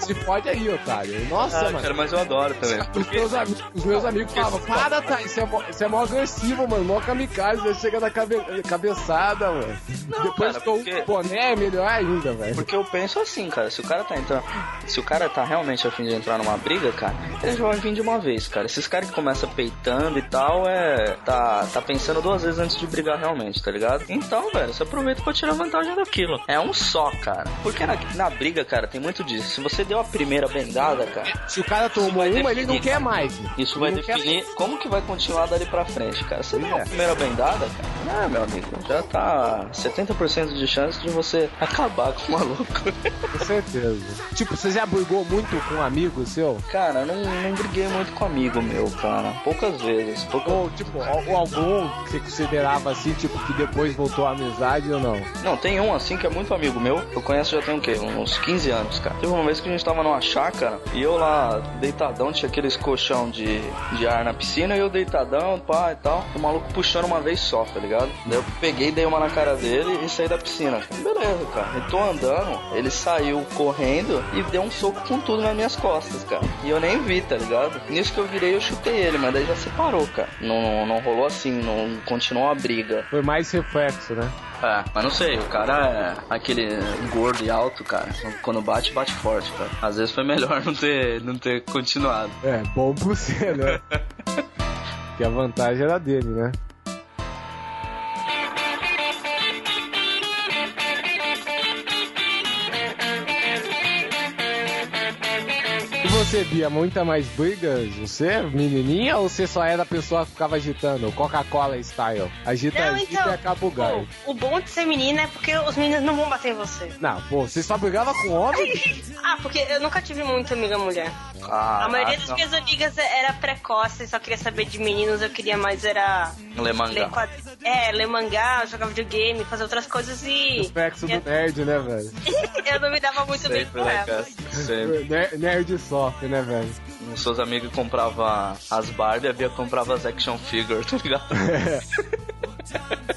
B: Se pode aí, otário. Nossa,
C: Ah,
B: mano.
C: cara, mas eu adoro também.
B: Os meus, ami- os meus amigos falavam, para, tá, isso é, mó, isso é mó agressivo, mano, mó kamikaze, já chega na cabe, cabeçada, mano. Depois
C: cara,
B: que eu
C: porque-
B: boné é melhor ainda, velho.
C: Porque eu penso assim, cara, se o cara tá entrando. Se o cara tá realmente a fim de entrar numa briga, cara, ele já vai vir de uma vez, cara. Esses caras que começam peitando e tal, é. Tá, tá pensando duas vezes antes de brigar realmente, tá ligado? Então, velho, você aproveita pra tirar vantagem daquilo. É um só, cara. Porque na, na briga, cara, tem muito disso. Se você deu a primeira bendada, cara.
B: Se o cara tomou uma, ele não
C: definir,
B: quer mais.
C: Isso vai
B: Ele não quer
C: definir como que vai continuar dali pra frente, cara. Você deu
B: É.
C: a primeira bendada, cara. Ah, meu amigo, já tá 70% de chance de você acabar com o maluco.
B: Com certeza. Tipo, você já brigou muito com um amigo seu?
C: Cara, não, não briguei muito com amigo meu, cara. Poucas vezes. Pouca...
B: Ou, tipo, ou algum que você considerava assim, tipo, que depois voltou a amizade ou não?
C: Não, tem um assim que é muito amigo meu. Eu conheço já tem o quê? Uns 15 anos, cara. Teve uma vez que a gente tava numa chácara e eu lá deitadão, tinha aqueles colchão de, de ar na piscina e eu deitadão, pá e tal. O maluco puxando uma vez só, tá ligado? Daí eu peguei, dei uma na cara dele e saí da piscina. Beleza, cara. Eu tô andando, ele saiu correndo e deu um soco com tudo nas minhas costas, cara. E eu nem vi, tá ligado? Nisso que eu virei, eu chutei ele, mas daí já separou, cara. Não, não rolou assim, não continuou a briga.
B: Foi mais reflexo, né?
C: É, mas não sei, o cara é aquele gordo e alto, cara. Quando bate, bate forte, cara. Às vezes foi melhor não ter, não ter continuado.
B: É, bom por você, né? que a vantagem era dele, né? Você via muita mais brigas? Você, menininha, ou você só era a pessoa que ficava agitando? Coca-Cola style. Agita,
J: Não,
B: agita
J: então,
B: e acaba o gás.
J: O bom de ser menina é porque os meninos não vão bater em você.
B: Não, pô, você só brigava com homem?
J: Ah, porque eu nunca tive muita amiga mulher.
C: Ah,
J: a maioria das
C: não.
J: minhas amigas era precoce, só queria saber de meninos, eu queria mais era
C: Ler mangá.
J: ler quad... É, ler mangá, jogar videogame, fazer outras coisas e.
B: Reflexo do
J: eu,
B: nerd, né, velho?
J: eu não me dava muito bem
C: Sempre,
J: com
C: né,
J: ela.
C: Sempre.
B: Ner- Nerd sofre, né, velho?
C: Os seus amigos compravam as Barbie, a Bia comprava as action figure, tá ligado?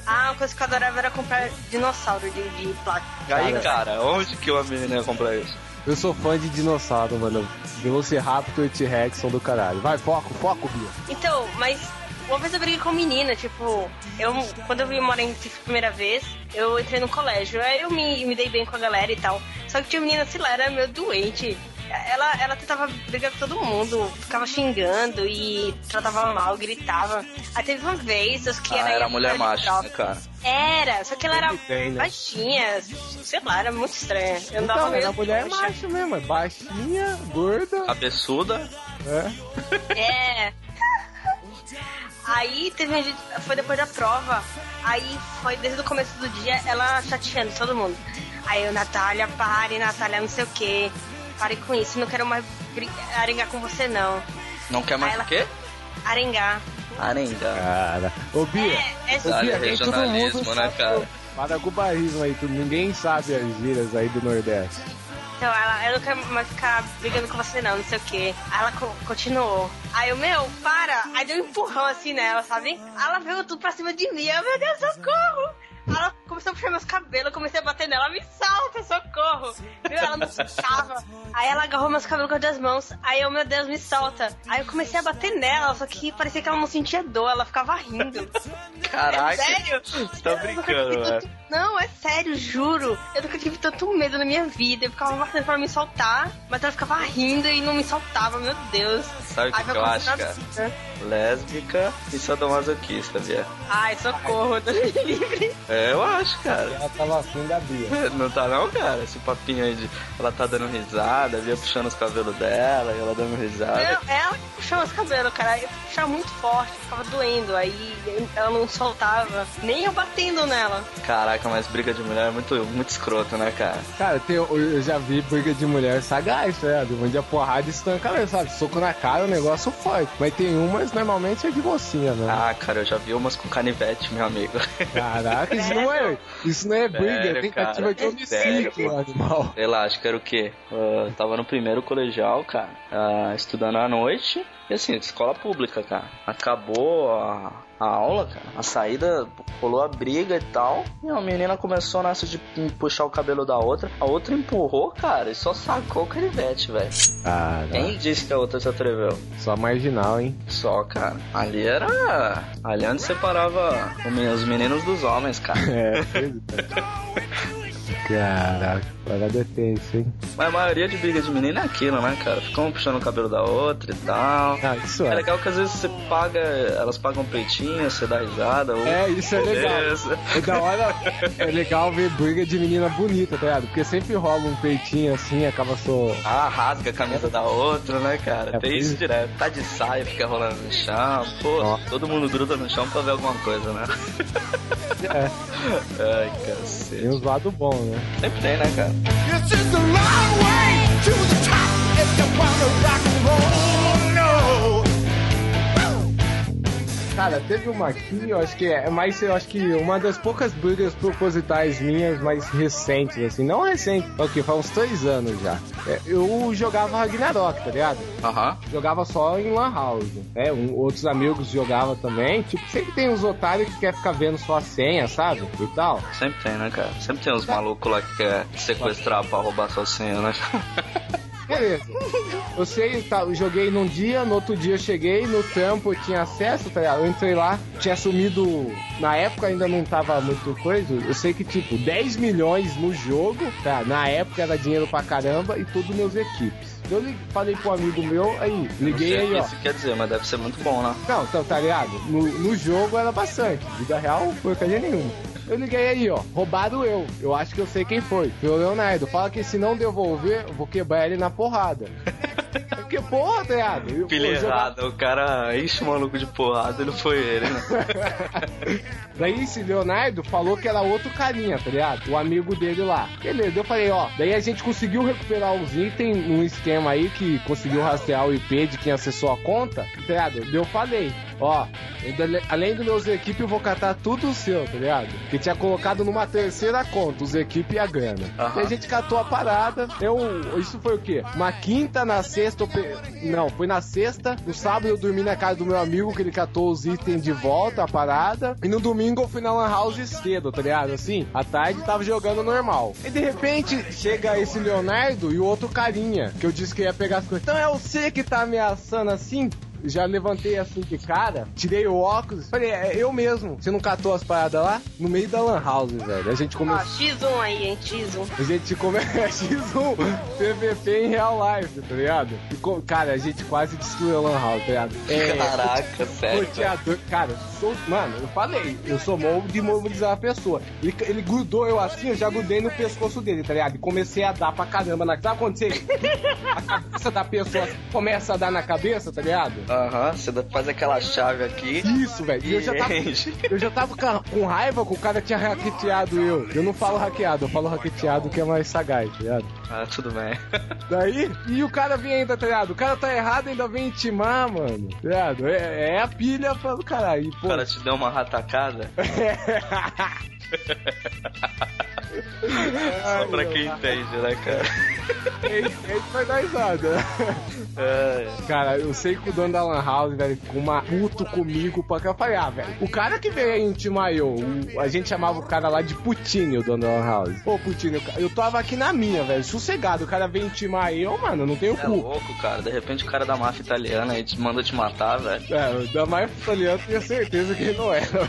J: Ah, uma coisa que eu adorava era comprar dinossauro de, de plástico.
C: Aí, cara, onde que uma menina ia comprar isso?
B: Eu sou fã de dinossauro, mano. Velociraptor e T-Rex são do caralho. Vai, foco, foco, Bia.
J: Então, mas uma vez eu briguei com menina, tipo, eu quando eu vim morar em Recife a primeira vez, eu entrei no colégio, aí eu me, me dei bem com a galera e tal. Só que tinha uma menina, sei lá, era meio doente. Ela, ela tentava brigar com todo mundo, ficava xingando e tratava mal, gritava. Aí teve uma vez, acho que
C: Ah,
J: era.
C: era mulher macho, né, cara?
J: Era, só que ela era
B: tem, né?
J: baixinha, sei lá, era muito estranha. Eu andava
B: Então,
J: meio
B: era mulher
J: trouxa.
B: macho mesmo, é baixinha, gorda,
C: Cabeçuda.
B: é.
J: É. Aí teve um dia, foi depois da prova. Aí foi desde o começo do dia ela chateando todo mundo. Aí eu, Natália, pare, Natália, não sei o que. Pare com isso, não quero mais arengar com você, não.
C: Não quer mais
J: ela-
C: o quê?
J: Arengar.
C: Arenga.
B: Cara. Ô, Bia.
J: É, é
B: Ô, Bia, nem todo mundo
C: né, cara?
B: Para com o barrismo aí, tu, ninguém sabe as gírias aí do Nordeste.
J: Então ela, eu não quero mais ficar brigando com você não, não sei o que. Aí ela co- continuou. Aí eu, meu, para! Aí deu um empurrão assim nela, sabe? Aí ela veio tudo pra cima de mim. Eu, meu Deus, socorro! Ela começou a puxar meus cabelos, eu comecei a bater nela, me salta, socorro! Meu, ela não soltava. Aí ela agarrou meus cabelos com as duas mãos. Aí eu, meu Deus, me solta. Aí eu comecei a bater nela, só que parecia que ela não sentia dor, ela ficava rindo.
C: Caraca.
J: É sério?
C: Você tá brincando, velho.
J: tanto- Não, é sério, juro. Eu nunca tive tanto medo na minha vida. Eu ficava batendo pra me soltar, mas ela ficava rindo e não me soltava, meu Deus.
C: Sabe que eu acho, cara?
J: nasci, né?
C: Lésbica e sadomasoquista, Bia.
J: Ai, socorro, Deus me livre.
C: É, eu acho, cara.
B: Ela tava afim da Bia.
C: Não tá não, cara? Esse papinho aí de ela tá dando risada, via puxando os cabelos dela, e ela dando risada.
J: Não, ela que puxou meus cabelos, cara. Eu puxava muito forte, ficava doendo. Aí ela não soltava. Nem eu batendo nela.
C: Caraca, mas briga de mulher é muito, muito escroto, né, cara?
B: Cara, tem, eu já vi briga de mulher sagaz, tá ligado? Onde a porrada estanca mesmo, sabe? Soco na cara é um negócio forte. Mas tem umas, normalmente, é de mocinha, né?
C: Ah, cara, eu já vi umas com canivete, meu amigo.
B: Caraca, isso não é, isso não é briga, é
C: Sério,
B: tentativa
C: cara?
B: de homicídio, animal.
C: Sei lá, acho que era o quê? Ah, Eu tava no primeiro colegial, cara, ah, estudando à noite. E assim, escola pública, cara. Acabou a, a aula, cara. A saída rolou a briga e tal. E a menina começou nessa de puxar o cabelo da outra. A outra empurrou, cara, e só sacou o canivete, velho.
B: Cara,
C: Quem disse que a outra se atreveu?
B: só marginal, hein?
C: Só, cara. Ali era. Ali é onde separava os meninos dos homens, cara.
B: É. Caraca, parada é tenso, hein?
C: Mas a maioria de briga de menina é aquilo, né, cara? Ficam um puxando o cabelo da outra e tal.
B: Ah, isso
C: É
B: é.
C: legal que às vezes você paga, elas pagam peitinho, você dá risada. Ou...
B: É, isso é legal. É da hora, é legal ver briga de menina bonita, tá ligado? Porque sempre rola um peitinho assim, acaba só.
C: Ah, rasga a camisa da outra, né, cara?
B: É,
C: Tem isso
B: é.
C: direto. Tá de saia, fica rolando no chão. Pô, todo mundo gruda no chão pra ver alguma coisa, né?
B: É,
C: Ai,
B: tem
C: cacete.
B: uns lados bons, né?
C: Sempre tem, né, cara?
B: Cara, teve uma aqui, eu acho que é, mas eu acho que uma das poucas brigas propositais minhas mais recentes, assim, não recente, o que? Faz uns três anos já. É, eu jogava Ragnarok, tá ligado?
C: Aham.
B: Jogava só em Lan House. Né? Um- outros amigos jogavam também. Tipo, sempre tem uns otários que quer ficar vendo sua senha, sabe? E tal.
C: Sempre tem, né, cara? Sempre tem uns malucos lá que quer sequestrar pra roubar sua senha, né?
B: Beleza. Eu sei, tá, eu joguei num dia, no outro dia eu cheguei, no trampo eu tinha acesso, tá ligado? Eu entrei lá, tinha sumido. Na época ainda não tava muito coisa. Eu sei que, tipo, 10 milhões no jogo, tá? Na época era dinheiro pra caramba e tudo meus equipes. Eu falei pro amigo meu, aí, liguei aí, ó.
C: isso quer dizer, mas deve ser muito bom, né?
B: Não, então, tá ligado? No, no jogo era bastante. Vida real, porcaria nenhuma. Eu liguei aí, ó. Roubado eu. Eu acho que eu sei quem foi. Foi o Leonardo. Fala que se não devolver, eu vou quebrar ele na porrada. Porque, porra, tá eu jogar-
C: errada, o cara enche o maluco de porrada não foi ele, né?
B: Daí esse Leonardo falou que era outro carinha, tá ligado? O amigo dele lá. Beleza, eu falei, ó. Daí a gente conseguiu recuperar os itens num esquema aí que conseguiu rastrear o IP de quem acessou a conta, tá ligado? Daí Eu falei, ó. ainda- Além dos meus equipes, eu vou catar tudo o seu, tá ligado? Que tinha colocado numa terceira conta, os equipes e a grana.
C: Aham.
B: Daí a gente catou a parada. Eu. Isso foi o quê? Uma quinta na sexta. eu pe- Não, foi na sexta. No sábado eu dormi na casa do meu amigo, que ele catou os itens de volta, a parada. E no domingo eu fui na Lan House cedo, tá ligado? Assim, à tarde tava jogando normal. E de repente chega esse Leonardo e o outro carinha, que eu disse que ia pegar as coisas. Então é você que tá ameaçando assim? Já levantei assim de cara, tirei o óculos, falei, é eu mesmo. Você não catou as paradas lá? No meio da Lan House, velho. A gente começou.
J: X1 aí, hein? X1.
B: A gente começa X1 PVP em real life, tá ligado? E co- cara, a gente quase destruiu a Lan House, tá ligado? É,
C: Caraca, sério.
B: roteador, cara, sou, mano, eu falei, eu sou movo de mobilizar a pessoa. Ele, ele grudou eu assim, eu já grudei no pescoço dele, tá ligado? E comecei a dar pra caramba na. Sabe quando você. a cabeça da pessoa começa a dar na cabeça, tá ligado?
C: Aham, você dá- faz aquela chave aqui.
B: Isso, velho. E eu já tava, eu já tava com com raiva que o cara tinha hackeado eu. Eu não falo hackeado, eu falo hackeado que é mais sagaz, tá ligado?
C: Ah, tudo bem.
B: Daí, e o cara vem ainda, tá ligado? O cara tá errado ainda vem intimar, mano. Tá ligado? É, é a pilha pra do caralho. E,
C: O cara te deu uma ratacada. Só pra quem entende, né, cara?
B: Ele, ele vai dar risada.
C: É,
B: Cara, eu sei que o dono da Lan House, velho, ficou uma puto comigo pra que eu falei, ah, velho, o cara que veio aí intimar eu, o- a gente chamava o cara lá de Putinho, o dono da Lan House. Pô, Putinho, eu tava aqui na minha, velho, sossegado, o cara veio intimar eu, mano, não tenho
C: é
B: cu.
C: louco, cara. De repente o cara da máfia italiana aí te manda te matar, velho.
B: É, o da máfia italiana eu tinha certeza que ele não era.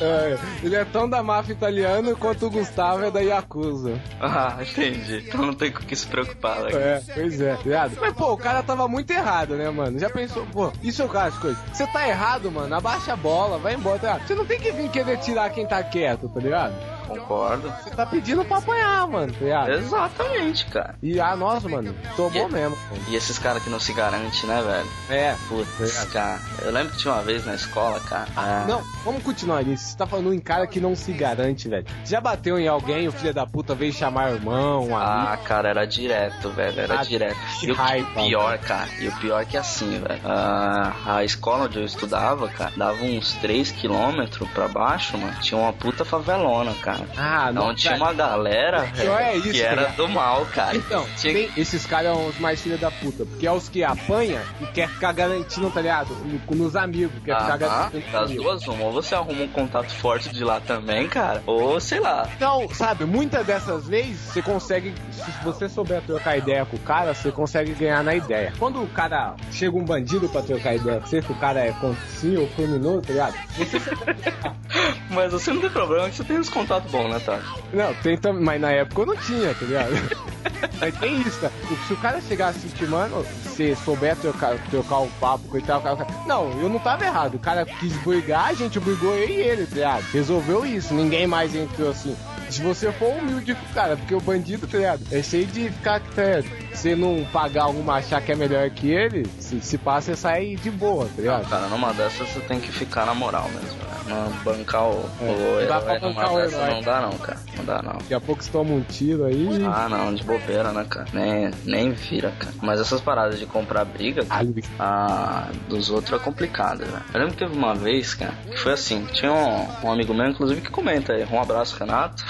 B: É, ele é tão da máfia italiana quanto o Gustavo é da Yakuza.
C: Ah, entendi. Então não tem com o que se preocupar, né?
B: É, pois é, ligado? Mas, pô, o cara tava muito errado, né, mano? Já pensou, pô, isso é o caso, coisa. Você tá errado, mano, abaixa a bola, vai embora, tá ligado? Você não tem que vir querer tirar quem tá quieto, tá ligado?
C: Concordo.
B: Você tá pedindo pra apanhar, mano, tá?
C: Exatamente, cara.
B: E, ah, nossa, mano, tomou
C: E-
B: mesmo. mano.
C: E esses caras que não se garantem, né, velho?
B: É.
C: Putz, cara. Eu lembro que tinha uma vez na escola, cara. Ah,
B: Não, vamos continuar nisso. Você tá falando em cara que não se garante, velho. Já bateu em alguém, o filho da puta veio chamar irmão, um amigo.
C: Ah, cara, era direto, velho, era
B: Ah,
C: direto. E o
B: raiva,
C: pior, cara, e o pior é que assim, velho, a, a escola onde eu estudava, cara, dava uns 3 quilômetros pra baixo, mano, tinha uma puta favelona, cara.
B: Ah,
C: Não tinha uma galera, velho,
B: é isso,
C: que era
B: cara.
C: do mal, cara.
B: Então,
C: tinha
B: esses caras são os mais filhos da puta, porque é os que apanha e quer ficar garantindo, tá ligado? No- Nos amigos, quer ficar
C: Aham,
B: garantindo.
C: das duas uma, ou você arruma um contato forte de lá também, cara, ou sei lá.
B: Então, sabe, muitas dessas vezes você consegue, se você souber trocar ideia com o cara, você consegue ganhar na ideia. Quando o cara chega um bandido pra trocar ideia com você, que o cara é contínuo ou criminoso, tá ligado?
C: Mas você não tem problema você tem uns contatos bons, né, Tati?
B: Não, tem também, mas na época eu não tinha, tá ligado? Mas tem isso, tá? Se o cara chegasse assim, mano, se souber trocar, trocar o papo com ele, tal, tal, tal. Não, eu não tava errado. O cara quis brigar, a gente brigou eu e ele, tá ligado? Resolveu isso, ninguém mais entrou assim. Se você for humilde com o cara, porque o bandido, tá ligado? É cheio de ficar, tá ligado? Se não pagar alguma, achar que é melhor que ele, se, se passa, você sai de boa, tá ligado?
C: Cara, numa dessas você tem que ficar na moral mesmo, né? Bancar o,
B: É,
C: o
B: não dá pra
C: herói numa
B: bancar o
C: dessas
B: herói.
C: não dá não, cara. Não dá não.
B: Daqui a pouco você toma um tiro aí.
C: Ah, não, de bobeira, né, cara? Nem, nem vira, cara. Mas essas paradas de comprar briga, cara, ah, dos outros é complicado, né? Eu lembro que teve uma vez, cara, que foi assim: tinha um, um amigo meu, inclusive, que comenta aí. Um abraço, Renato.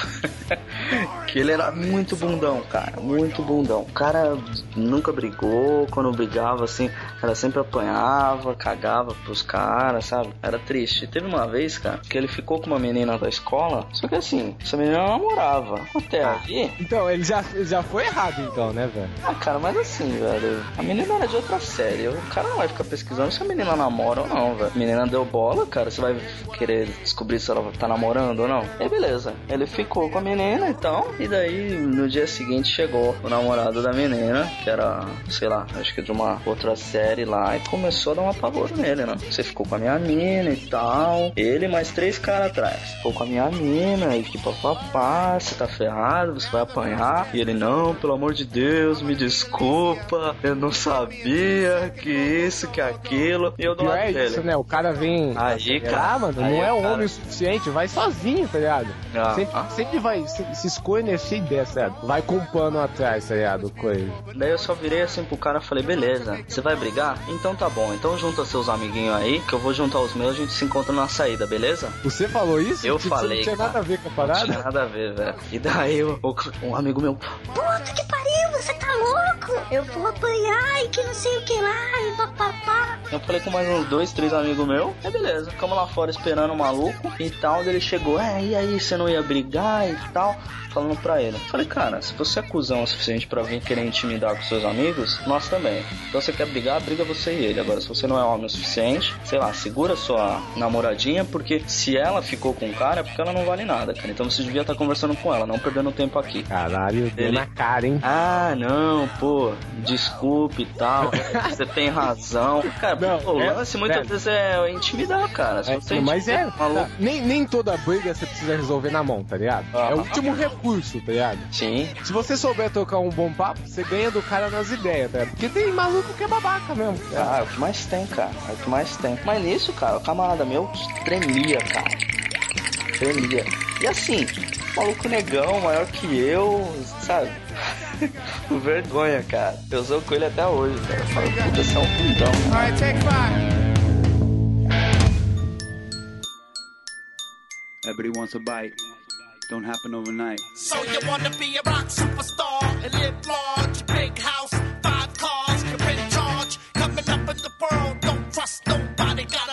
C: que ele era muito bundão, cara. Muito bundão. O cara nunca brigou. Quando brigava, assim, era sempre apanhava, cagava pros caras, sabe? Era triste. E teve uma vez, cara, que ele ficou com uma menina da escola. Só que assim, essa menina namorava. Até aí.
B: Então, ele já, ele já foi errado, então, né, velho?
C: Ah, cara, mas assim, velho, a menina era de outra série. O cara não vai ficar pesquisando se a menina namora ou não, velho. A menina deu bola, cara, você vai querer descobrir se ela tá namorando ou não. E beleza, ele ficou com a menina então, e daí no dia seguinte chegou o namorado da menina, que era, sei lá, acho que de uma outra série lá, e começou a dar um apavoro nele, né? Você ficou com a minha mina e tal. Ele e mais três caras atrás. Ficou com a minha mina e que papapá, você tá ferrado, você vai apanhar. E ele, não, pelo amor de Deus, me desculpa, eu não sabia que isso, que aquilo. E eu do
B: Pior
C: lado
B: é
C: dele.
B: isso, né? O cara vem.
C: Aí,
B: Ah,
C: cara.
B: mano,
C: aí,
B: não é
C: cara.
B: homem o suficiente, vai sozinho, tá ligado?
C: Ah,
B: sempre,
C: ah.
B: sempre vai se, se esconhecer dessa, tá ligado? Vai com um pano atrás, tá ligado? Coisa.
C: Daí eu só virei assim pro cara e falei, beleza, você vai brigar? Então tá bom, então junta seus amiguinhos aí, que eu vou juntar os meus, a gente se encontra na saída, beleza?
B: Você falou isso?
C: Eu
B: Tipo,
C: falei,
B: Não tinha
C: cara.
B: nada a ver com a
C: Não
B: parada?
C: tinha nada a ver, velho. E daí o- o- um amigo meu,
K: Puta que pariu, você tá louco? Eu vou apanhar e que não sei o que lá e papapá.
C: Eu falei com mais uns dois, três amigos meus. É beleza, ficamos lá fora esperando o maluco e tal. Daí ele chegou, é, e aí, você não ia brigar e tal? Falando pra ele. Falei, cara, se você é cuzão o suficiente pra vir querer intimidar com seus amigos, nós também. Então você quer brigar, briga você e ele. Agora, se você não é homem o suficiente, sei lá, segura sua namoradinha, porque se ela ficou com o cara, é porque ela não vale nada, cara. Então você devia estar conversando com ela, não perdendo tempo aqui.
B: Caralho, deu
C: Ele-
B: na cara, hein?
C: Ah, não, pô, desculpe e tal. Você tem razão. Cara,
B: Não,
C: o
B: é-
C: lance muitas
B: velho.
C: vezes é intimidar, cara.
B: É, mas é,
C: maluco-
B: tá, nem, nem toda briga você precisa resolver na mão, tá ligado? É o último recurso, tá ligado?
C: Sim.
B: Se você souber tocar um bom papo, você ganha do cara nas ideias, tá ligado? Porque tem maluco que é babaca mesmo.
C: Ah, é o que mais tem, cara. É o que mais tem. Mas nisso, cara, o camarada meu tremia, cara. Tremia. E assim, maluco negão, maior que eu, sabe? Vergonha, cara. Eu sou com ele até hoje, cara. Eu falo, puta, você é um fundão.
E: Alright, take five.
L: Everybody wants a bite. Don't happen overnight.
I: So you wanna be a rock superstar and live large, big house, five cars, you're in charge, coming up in the world, don't trust nobody, gotta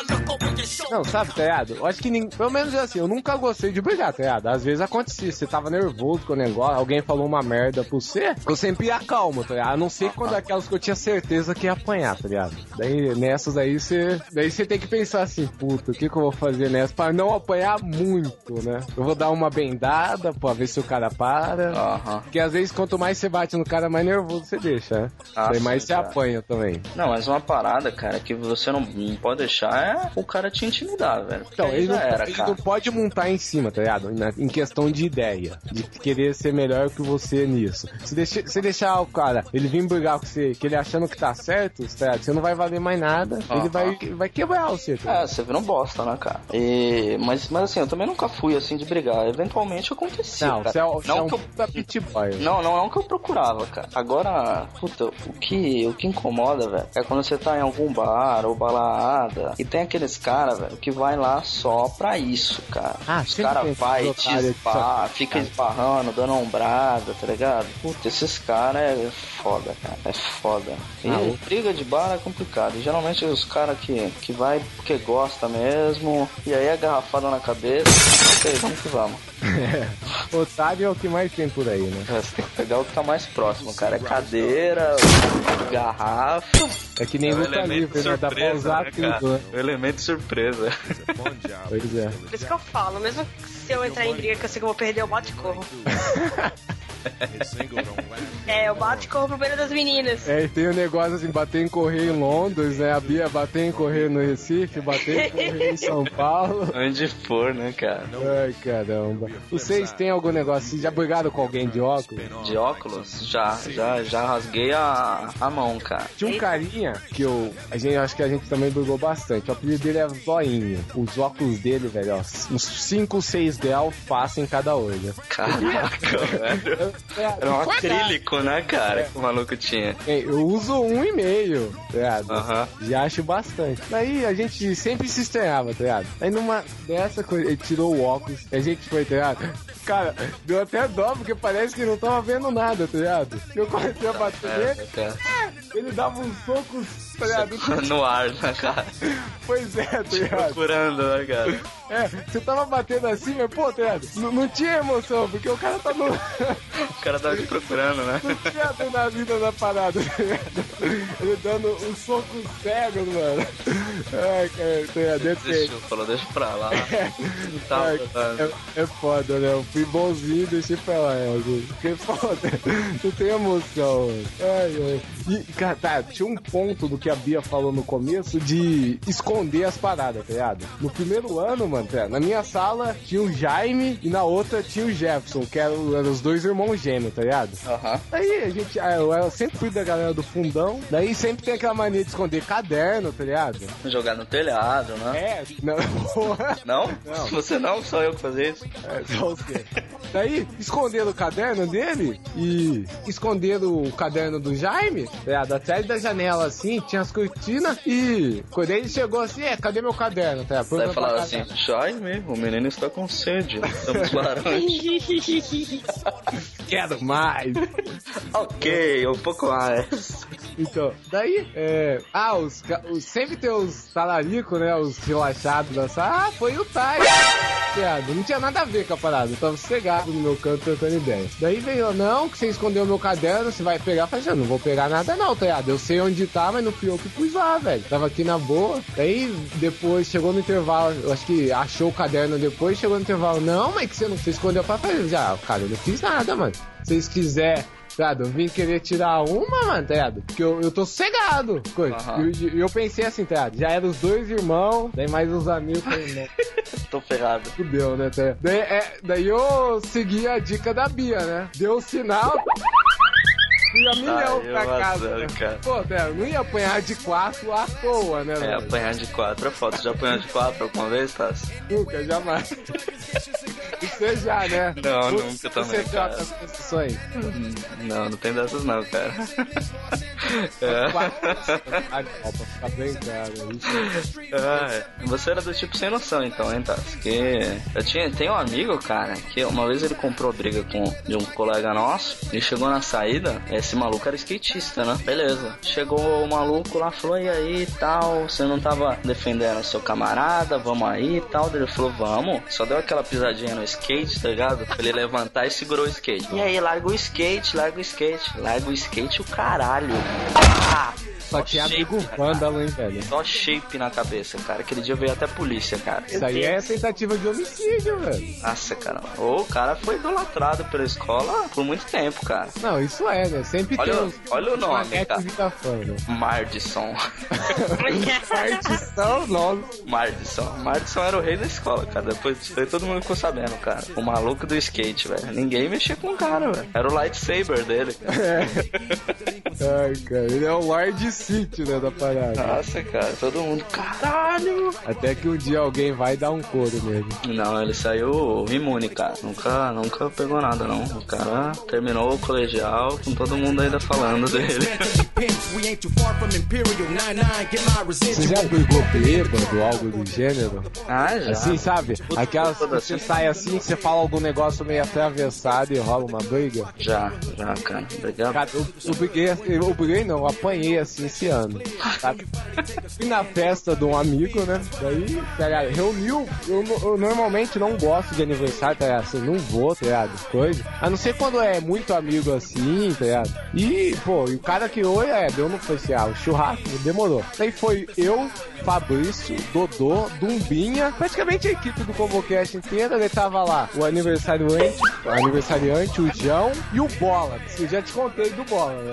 B: Não, sabe, tá ligado? Eu acho que, nin- pelo menos é assim, eu nunca gostei de brigar, tá ligado? Às vezes acontecia, você tava nervoso com o negócio, alguém falou uma merda pra você, eu sempre ia calmo, tá ligado? A não ser quando é aquelas que eu tinha certeza que ia apanhar, tá ligado? Daí, nessas aí, você daí você tem que pensar assim, puta, o que que eu vou fazer nessa pra não apanhar muito, né? Eu vou dar uma bendada pra ver se o cara para.
C: Aham.
B: Porque às vezes, quanto mais você bate no cara, mais nervoso você deixa, né?
C: Ah,
B: Daí mais
C: sim,
B: você
C: cara.
B: apanha também.
C: Não, mas uma parada, cara, que você não não pode deixar é o cara te intimidar, velho.
B: Então, ele não,
C: era,
B: ele não pode montar em cima, tá ligado? Na- em questão de ideia. De querer ser melhor que você nisso. Se, deixa, se deixar o cara, ele vir brigar com você, que ele achando que tá certo, tá ligado? Você não vai valer mais nada, ele
C: Aham.
B: vai, vai quebrar você. Tá?
C: É, você vira um bosta, né, cara? E, mas, mas assim, eu também nunca fui assim de brigar. Eventualmente acontecia.
B: não,
C: cara.
B: você é, você
C: não
B: é um
C: que eu
B: pit boy.
C: Não, não é o que eu procurava, cara. Agora, puta, o que, o que incomoda, velho, é quando você tá em algum bar ou balada e tem aqueles caras, velho, que vai lá só pra isso, cara.
B: Ah,
C: Os caras vai
B: esses
C: te esbarra, fica esbarrando, dando ombrada, tá ligado? Puta, esses caras é foda, cara. É foda. E
B: Ah, o-
C: briga de bar é complicado. E geralmente os caras que, que vai porque gosta mesmo, e aí é garrafada na cabeça. Ok, vamos que vamos.
B: É. Otário é o que mais tem por aí, né?
C: É, Você tem que pegar o que tá mais próximo, cara. É cadeira, garrafa.
B: É que nem
C: É o
B: luta
C: elemento
B: livre, né? Dá pra
C: surpresa,
B: usar
C: né,
B: tudo, né?
C: O elemento surpresa.
B: Pois é.
J: Por isso que eu falo, mesmo se eu entrar em briga que eu sei que eu vou perder, eu bato e corro. É, eu bato e corro pro beiro das meninas.
B: É, e tem o negócio assim, bater em correio em Londres, né? A Bia bater em correio no Recife, bater em correio em São Paulo.
C: Onde for, né, cara?
B: Ai, caramba. Vocês têm algum negócio? Vocês já brigaram com alguém de óculos?
C: De óculos? Já, já, já rasguei a, a mão, cara.
B: Tinha um carinha que eu. A gente, acho que a gente também brigou bastante. O apelido dele é Zoinho. Os óculos dele, velho, ó, uns 5, 6 graus passam em cada olho.
C: Caraca, velho. Era um acrílico, né, cara, que o maluco tinha.
B: É, Eu uso um e meio, tá ligado? Já acho bastante. Daí a gente sempre se estranhava, tá ligado? Aí numa dessa coisa, ele tirou o óculos e a gente foi, tá ligado? Cara, deu até dó, porque parece que não tava vendo nada, tá ligado? Eu comecei a bater
C: É,
B: nele,
C: cara.
B: ele dava uns socos, tá ligado?
C: No ar, né, cara?
B: Pois é, tá ligado?
C: Procurando, né, cara?
B: É, você tava batendo assim, mas pô? Não, não tinha emoção, porque o cara tá no.
C: O cara tava te procurando, né?
B: Não tinha adrenalina na parada? Ele dando um soco cego, mano. Ai, cara, tá? Depende.
C: Deixa, falou, deixa pra lá. Não tá
B: é, é foda, né? Eu fui bonzinho, deixei pra lá, é, gente. Porque foda, não tem emoção. mano. Ai, ai. E, cara, tá, tinha um ponto do que a Bia falou no começo de esconder as paradas, tá ligado? No primeiro ano, mano, tá, na minha sala tinha o Jaime e na outra tinha o Jefferson, que eram, eram os dois irmãos gêmeos, tá ligado?
C: Aham.
B: Aí a gente, ah, eu, eu sempre fui da galera do fundão, daí sempre tem aquela mania de esconder caderno, tá ligado?
C: Jogar no telhado, né?
B: É, não.
C: Não?
B: Não.
C: Você não, só eu que fazia isso.
B: É, só você. Daí, esconderam o caderno dele e esconderam o caderno do Jaime, é, atrás da janela assim, tinha as cortinas e quando ele chegou assim, é, cadê meu caderno? Tá,
C: Daí falava assim, Jaime, o menino está com sede. Estamos laranja.
B: quero mais.
C: ok, um pouco mais.
B: Então, daí, é. Ah, os, os- sempre tem os talaricos, né? Os relaxados da sala. Ah, foi o Tai. Piada, Não tinha nada a ver com a parada. Eu tava sossegado no meu canto trocando ideia. Daí veio, não, que você escondeu meu caderno, você vai pegar. Eu Falei, "Eu não vou pegar nada, não, tá ligado? Eu sei onde tá, mas não fui eu que pus lá, velho. Tava aqui na boa. Daí depois chegou no intervalo, eu acho que achou o caderno depois, chegou no intervalo. Não, mas que você não você escondeu pra fazer. Já, cara, eu não fiz nada, mano. Se vocês quiserem tá? Eu vim querer tirar uma, mano, tá ligado? Porque eu, eu tô sossegado, coisa.
C: Aham.
B: E eu, eu pensei assim, tá ligado? Já eram os dois irmãos, daí mais os amigos, falei,
C: Tô ferrado.
B: fudeu, né, tá? Daí, é, daí eu segui a dica da Bia, né? Deu o sinal... Fui a milhão
C: Ai,
B: pra casa. né?
C: cara.
B: Pô, tá, eu não ia apanhar de quatro à toa, né,
C: É,
B: velho?
C: apanhar de quatro é foda. Já apanhou de quatro alguma vez, Tassi?
B: Nunca, jamais. Você já, né?
C: Não,
B: Você-
C: nunca também,
B: Você
C: cara.
B: troca as posições.
C: Não, não tem dessas não, cara. É.
B: Pra bem claro. Isso.
C: Ah, é. Você era do tipo sem noção, então, hein, Tassi? Que eu tinha, tem um amigo, cara, que uma vez ele comprou briga com de um colega nosso e chegou na saída, esse maluco era skatista, né? Beleza. Chegou o maluco lá, falou, e aí e tal, você não tava defendendo o seu camarada, vamos aí e tal. Ele falou, vamos. Só deu aquela pisadinha no skate, tá ligado? Pra ele levantar e segurou o skate. E aí, larga o skate, larga o skate. Larga o skate o caralho. Ah!
B: Só tinha amigo vândalo, hein, velho?
C: Só shape na cabeça, cara. Aquele dia veio até a polícia, cara.
B: Isso aí é tentativa de homicídio, velho.
C: Nossa, cara. O cara foi idolatrado pela escola por muito tempo, cara.
B: Não, isso é, né? Sempre
C: Olha
B: tem
C: olha o nome, cara.
B: Vita fã, né?
C: Mardison.
B: Partição, nome.
C: Mardison. Mardison era o rei da escola, cara. Depois disso aí todo mundo ficou sabendo, cara. O maluco do skate, velho. Ninguém mexia com o cara, velho. Era o lightsaber dele, cara.
B: É. Ai, cara, ele é o Lord City, né, da parada.
C: Nossa, cara. Todo mundo, caralho.
B: Até que um dia alguém vai dar um couro nele.
C: Não, ele saiu imune, cara. Nunca, nunca pegou nada, não. O cara terminou o colegial com todo mundo ainda falando dele.
I: We ain't too far from Imperial 99. Get my
B: Você já brigou bêbado, algo do gênero?
C: Ah, já.
B: Assim, sabe? Aquelas que você sai assim, você fala algum negócio meio atravessado e rola uma briga.
C: Já, já, cara. Obrigado.
B: Cara, eu, eu briguei, eu briguei não, eu apanhei assim esse ano. Sabe? Fui na festa de um amigo, né? Daí, tá ligado? Reuniu. Eu, eu normalmente não gosto de aniversário, tá ligado? Assim, não vou, tá ligado? Coisa. A não ser quando é muito amigo assim, tá ligado? E, pô, e o cara que hoje é, deu no foi assim, ah, o churrasco demorou. Daí foi eu, Fabrício, Dodô, Dumbinha, praticamente a equipe do Combocast inteira, ele tava lá. O aniversariante, o aniversariante, o João e o Bola. que Eu já te contei do Bola, né?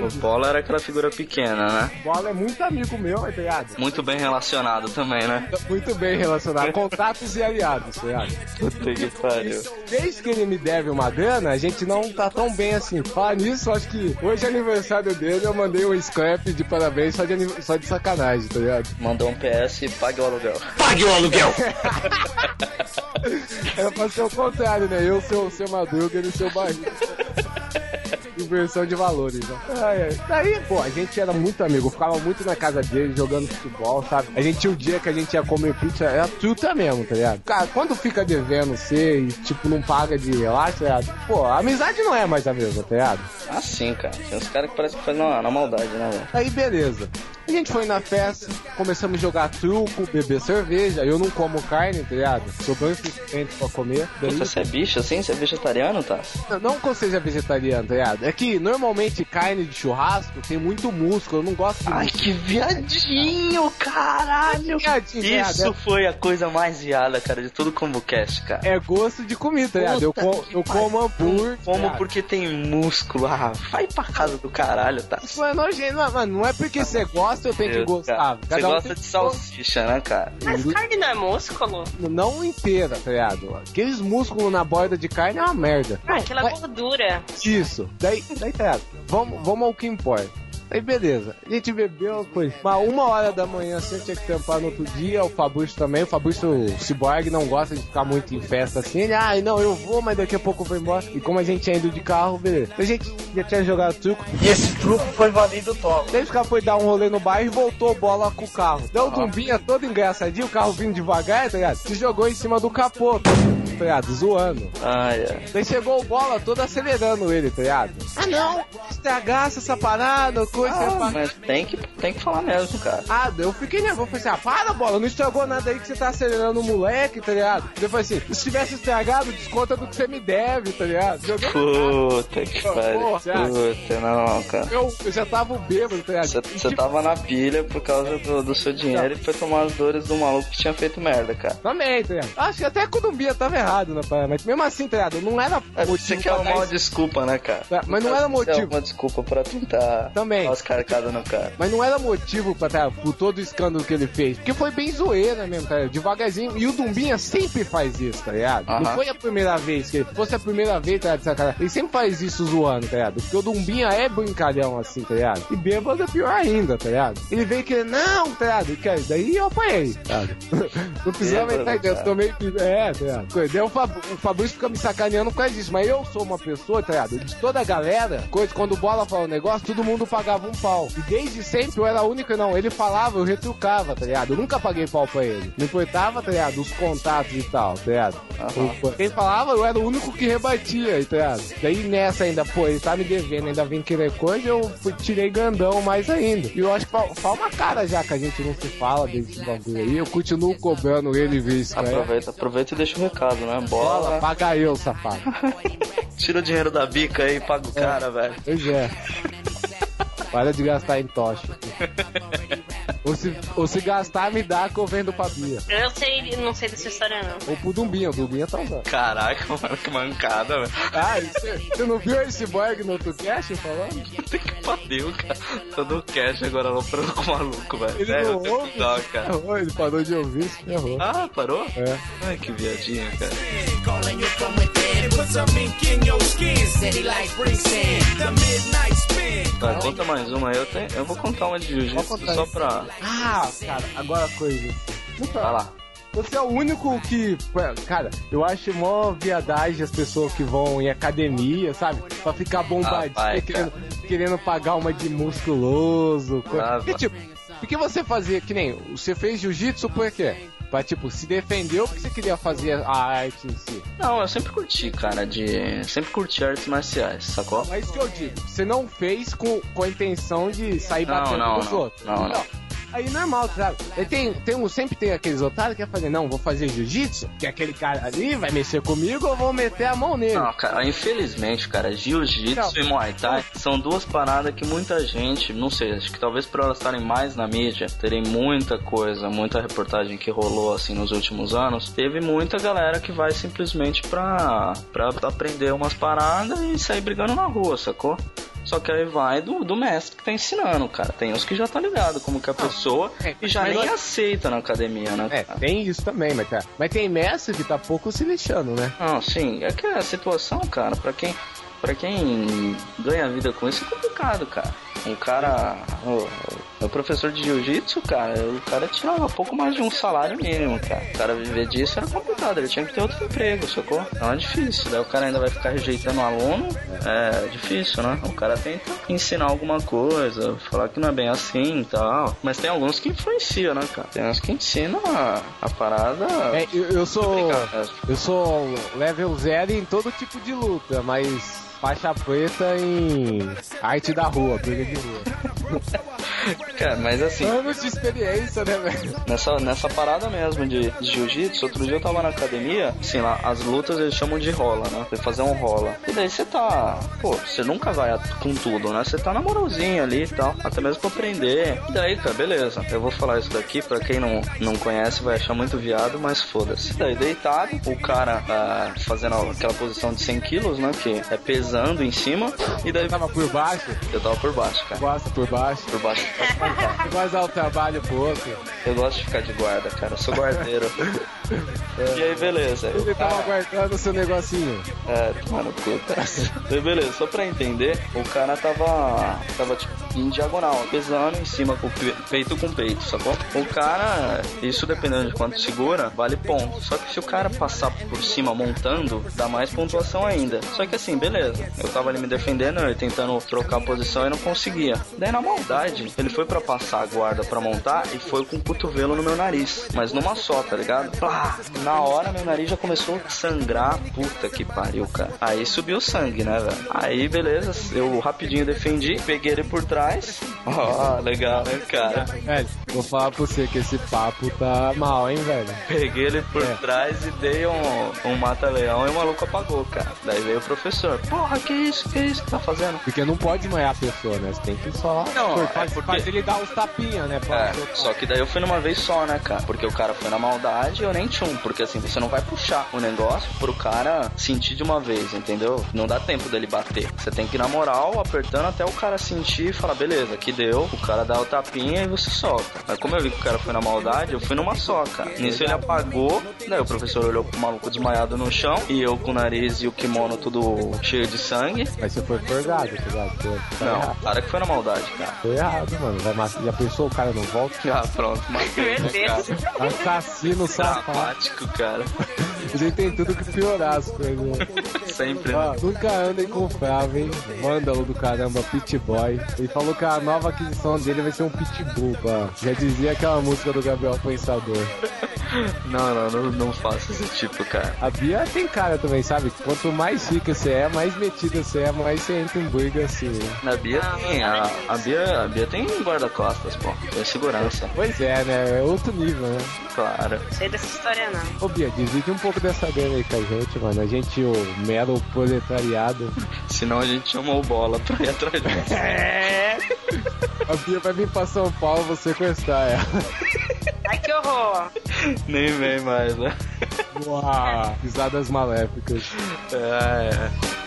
C: O. Bola era aquela figura pequena, né?
B: O Bola é muito amigo meu, tá ligado?
C: Muito bem relacionado também, né?
B: Muito bem relacionado. Contatos e aliados, tá ligado?
C: Puta que pariu.
B: Desde que ele me deve uma grana, a gente não tá tão bem assim. Falar nisso, acho que hoje é aniversário dele, eu mandei um scrap de parabéns só de, aniv- só de sacanagem, tá ligado?
C: Mandou um PS e pague o aluguel.
I: Pague o aluguel.
B: Era pra ser o contrário, né? Eu ser o seu madruga, ele ser o barriga. Inversão de valores, né? Ai, ai. Daí, pô, a gente era muito amigo, ficava muito na casa dele jogando futebol, sabe? A gente tinha o dia que a gente ia comer pizza, era truta mesmo, tá ligado? Cara, quando fica devendo você e, tipo, não paga de relaxa, tá ligado? Pô, a amizade não é mais a mesma, tá ligado?
C: Ah, sim, cara. Tem uns caras que parecem que fazem na, na maldade, né, velho?
B: Aí beleza. A gente foi na festa, começamos a jogar truco, beber cerveja. Eu não como carne, tá ligado? Sou bem insistente pra comer. Daí,
C: Puta, você é bicho assim? Você é vegetariano, tá?
B: Não- Não que eu seja vegetariano, tá ligado? É que normalmente carne de churrasco tem muito músculo, eu não gosto de
C: Ai,
B: músculo.
C: que viadinho, caralho!
B: Viadinho, viado,
C: Isso
B: é-
C: foi a coisa mais viada, cara, de todo o ComboCast, cara.
B: É gosto de comida, tá ligado? Eu,
C: Puta
B: co- eu como hambúrguer.
C: Como
B: tá ligado?
C: porque tem músculo. Ah, vai pra casa do caralho, tá?
B: Isso é nojento, mano. Não é porque você gosta, eu tenho que
C: Deus,
B: gostar.
C: cara. Você
B: um
C: gosta
B: tem
C: de
B: que
C: salsicha, né, cara?
J: Mas carne não é músculo?
B: Não inteira, tá ligado? Aqueles músculos na borda de carne é uma merda.
J: Ah, aquela
B: Mas-
J: gordura.
B: Isso. Daí, daí tá ligado? Vamos, vamos ao que importa. Aí beleza, a gente bebeu, foi uma, uma hora da manhã assim, eu tinha que tampar no outro dia, o Fabrício também, o Fabrício o Cyborg não gosta de ficar muito em festa assim, ele, ai não, eu vou, mas daqui a pouco eu vou embora. E como a gente tinha ido de carro, beleza. A gente já tinha jogado truco.
I: E esse truco foi valido top.
B: Daí os caras foi dar um rolê no bairro e voltou bola com o carro. Deu o Dumbinha todo engraçadinho, o carro vindo devagar, tá ligado? Se jogou em cima do capô, tá ligado? Zoando.
C: Ah, é.
B: Daí chegou o bola todo acelerando ele, tá ligado? Ah não, estragasse essa parada, coisa.
C: Ah, mas tem que, tem que falar mesmo, cara.
B: ah, eu fiquei nervoso, falei assim, ah, para bola, não estragou nada aí que você tá acelerando o moleque, tá ligado? Depois assim, se tivesse estragado, desconta do que você me deve, tá ligado?
C: Puta que pariu. Puta, não, cara.
B: eu, eu já tava bêbado, tá ligado?
C: Você
B: tipo,
C: tava na pilha por causa do, do seu dinheiro e foi tomar as dores do maluco que tinha feito merda, cara.
B: Também, tá ligado? Acho que até a Cudumbia tava errado na parada, mas mesmo assim, tá ligado? Não era
C: É,
B: motivo
C: você quer uma desculpa, né, cara?
B: Tá, Mas não era
C: É
B: motivo.
C: uma desculpa pra tentar
B: Também.
C: Umas carcadas no cara.
B: Mas não era motivo pra tá, por todo o escândalo que ele fez. Porque foi bem zoeira mesmo, tá? Devagarzinho. E o Dumbinha sempre faz isso, tá ligado? Não foi a primeira vez que ele. Se fosse a primeira vez, tá ligado? sacanagem. Ele sempre faz isso zoando, tá ligado? Porque o Dumbinha é brincalhão assim, tá ligado? E bêbado é pior ainda, tá ligado? Ele veio que não, tá ligado? E que- Daí eu apanhei, tá? Não precisava entrar dentro,
C: cara.
B: tomei. É, tá ligado? Daí o, Fab... o Fabrício fica me sacaneando por causa disso. Mas eu sou uma pessoa, tá ligado? De toda a galera, coisa, quando o bola fala um negócio, todo mundo pagava um pau. E desde sempre eu era a única, não. Ele falava, eu retrucava, tá ligado? Eu nunca paguei pau pra ele. Não importava, tá ligado? Os contatos e tal, tá ligado? O- Quem falava, eu era o único que rebatia, tá ligado? Daí nessa ainda, pô, ele tá me devendo, ainda vem querer coisa, eu tirei grandão mais ainda. E eu acho que fa- fala uma cara já que a gente não se fala desse bagulho aí. Eu continuo cobrando ele visto, né?
C: Aproveita, aproveita e deixa o recado, né?
B: Bola,
C: Bola,
B: paga eu, safado.
C: tira o dinheiro da bica aí e paga o cara, velho.
B: Pois é. Para de gastar em tocha. ou, se, ou se gastar, me dá que eu vendo pra Bia.
J: Eu sei, não sei dessa história não.
B: Ou pro Dumbinha, o Dumbinha tá usando.
C: Caraca, mano, que mancada, velho.
B: Ah, você, você não viu esse Borg no outro cast falando?
C: Puta que pariu, cara. Todo o cash agora aloprando com o maluco, velho.
B: Ele
C: Sério,
B: não ouve.
C: dó, cara.
B: Errou, ele parou de ouvir, se ferrou.
C: Ah, parou?
B: É.
C: Ai, que viadinho, cara.
I: Put some ink in your skin. Like bricks in the midnight spin.
C: Vai, conta mais uma aí. Eu, tenho, eu vou contar uma de jiu-jitsu só
B: isso.
C: pra.
B: Ah, cara, agora a coisa.
C: Vai lá.
B: Você é o único que. Cara, eu acho mó viadagem as pessoas que vão em academia, sabe? Pra ficar bombadinha,
C: Ah,
B: querendo, querendo pagar uma de musculoso. coisa.
C: Ah,
B: Porque,
C: vai.
B: tipo, por que você fazia que nem. Você fez jiu-jitsu por quê? Pra, tipo, se defender ou porque você queria fazer a arte em si?
C: Não, eu sempre curti, cara, de. Sempre curti artes marciais, sacou?
B: Mas isso que eu digo, você não fez com, com a intenção de sair
C: Não,
B: batendo
C: não,
B: nos
C: não.
B: outros.
C: Não, não.
B: Aí normal, sabe? Tem, tem um, sempre tem aqueles otários que fazer, não, vou fazer jiu-jitsu, que aquele cara ali vai mexer comigo, eu vou meter a mão nele.
C: Não, cara, infelizmente, cara, jiu-jitsu
B: Não.
C: e muay thai são duas paradas que muita gente, não sei, acho que talvez por elas estarem mais na mídia, terem muita coisa, muita reportagem que rolou assim nos últimos anos, teve muita galera que vai simplesmente pra, pra aprender umas paradas e sair brigando na rua, sacou? Só que aí vai do, do mestre que tá ensinando, cara. Tem uns que já tá ligado como que a pessoa
B: é,
C: e já nem
B: não-
C: aceita na academia, né?
B: É, tem isso também, mas, tá, mas tem mestre que tá pouco se lixando, né?
C: Não, sim, é que a situação, cara, pra quem, pra quem ganha vida com isso é complicado, cara. Um cara, o, o professor de jiu-jitsu, cara, o cara tirava pouco mais de um salário mínimo, cara. O cara viver disso era complicado, ele tinha que ter outro emprego, sacou? Então é difícil, daí o cara ainda vai ficar rejeitando o aluno, é difícil, né? O cara tenta ensinar alguma coisa, falar que não é bem assim e tal. Mas tem alguns que influenciam, né, cara? Tem uns que ensinam a, a parada.
B: É, eu, eu sou. Eu sou level zero em todo tipo de luta, mas faixa preta em arte da rua, briga de rua.
C: Cara, mas assim.
B: Anos de experiência, né, velho?
C: Nessa, nessa parada mesmo de, de jiu-jitsu, outro dia eu tava na academia, assim, lá, as lutas eles chamam de rola, né? Você fazer um rola. E daí você tá, pô, você nunca vai com tudo, né? Você tá na moralzinha ali e tal, até mesmo pra aprender. E daí, cara, beleza. Eu vou falar isso daqui, pra quem não, não conhece vai achar muito viado, mas foda-se. Daí, deitado, o cara ah, fazendo aquela posição de 100 quilos, né? Que é pesando em cima. E daí.
B: Tava por baixo?
C: Eu tava por baixo, cara.
B: Por baixo?
C: Por baixo.
B: Você gosta de dar o trabalho pro outro?
C: Eu gosto de ficar de guarda, cara. Eu sou guardeiro. E aí, beleza.
B: Ele tava guardando o seu negocinho.
C: É, mano, puta. Aí, beleza, só pra entender, o cara tava. Tava tipo em diagonal, pesando em cima com peito com peito, sacou? O cara, isso dependendo de quanto segura, vale ponto. Só que se o cara passar por cima montando, dá mais pontuação ainda. Só que assim, beleza. Eu tava ali me defendendo, eu tentando trocar a posição e não conseguia. Daí na maldade, ele foi pra passar a guarda pra montar e foi com o cotovelo no meu nariz. Mas numa só, tá ligado? Plá! Na hora meu nariz já começou a sangrar. Puta que pariu, cara. Aí subiu o sangue, né, velho? Aí beleza, eu rapidinho defendi, peguei ele por trás. Ó, legal, né, cara?
B: Velho, vou falar pra você que esse papo tá mal, hein, velho?
C: Peguei ele por
B: É.
C: trás e dei um, um mata-leão e o maluco apagou, cara. Daí veio o professor. Porra, que isso? Que isso que tá fazendo?
B: Porque não pode manhar a pessoa, né? Você tem que só.
C: Não, é
B: faz,
C: porque-
B: faz ele dar os tapinhas, né? Pra...
C: É, só que daí eu fui numa vez só, né, cara? Porque o cara foi na maldade e eu nem um, porque assim, você não vai puxar o negócio pro cara sentir de uma vez, entendeu? Não dá tempo dele bater. Você tem que ir na moral, apertando até o cara sentir e falar, beleza, aqui deu. O cara dá o tapinha e você solta. Mas como eu vi que o cara foi na maldade, eu fui numa só, cara. Nisso ele apagou, daí o professor olhou pro maluco desmaiado no chão e eu com o nariz e o kimono tudo cheio de sangue.
B: Mas você foi forgado, tá ligado?
C: Não, o cara que foi na maldade, cara.
B: Foi errado, mano. Vai matar. Já pensou o cara não volta?
C: Ah, pronto, matei, né, cara?
B: Assassino safado.
C: Dramático, cara.
B: Ele tem tudo que piorar as coisas.
C: Sempre, né?
B: Ó, nunca andem com frava, hein? Vândalo do caramba, Pit Boy. Ele falou que a nova aquisição dele vai ser um Pitbull, pá. Já dizia aquela música do Gabriel Pensador.
C: Não, não, não, não faça esse tipo, cara.
B: A Bia tem cara também, sabe? Quanto mais rica você é, mais metida você é, mais você entra em briga assim. né?
C: A Bia tem, a, a Bia, a Bia tem guarda-costas, pô. Tem segurança.
B: Pois é, né? É outro nível, né?
C: Claro.
J: Sei dessa história não.
B: Ô Bia, divide um pouco dessa grana aí com a gente, mano. A gente, o mero proletariado.
C: Senão a gente chamou bola pra ir atrás disso.
B: É! A Bia vai vir pra São Paulo, vou sequestrar ela.
J: Ai, que horror.
C: Nem vem mais, né?
B: Uau! Pisadas maléficas.
C: É, é.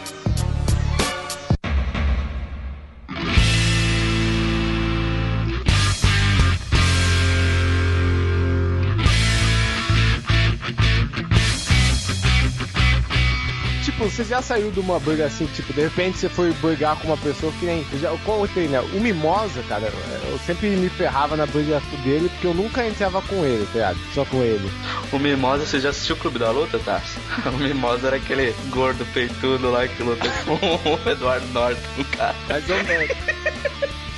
B: Tipo, você já saiu de uma briga assim, tipo, de repente você foi brigar com uma pessoa que nem. Eu já eu contei, né? O Mimosa, cara, eu sempre me ferrava na briga dele porque eu nunca entrava com ele, tá ligado? Só com ele.
C: O Mimosa, você já assistiu o Clube da Luta, tá? O Mimosa era aquele gordo peitudo lá que luta com o Eduardo Norton, cara.
B: Mais ou menos.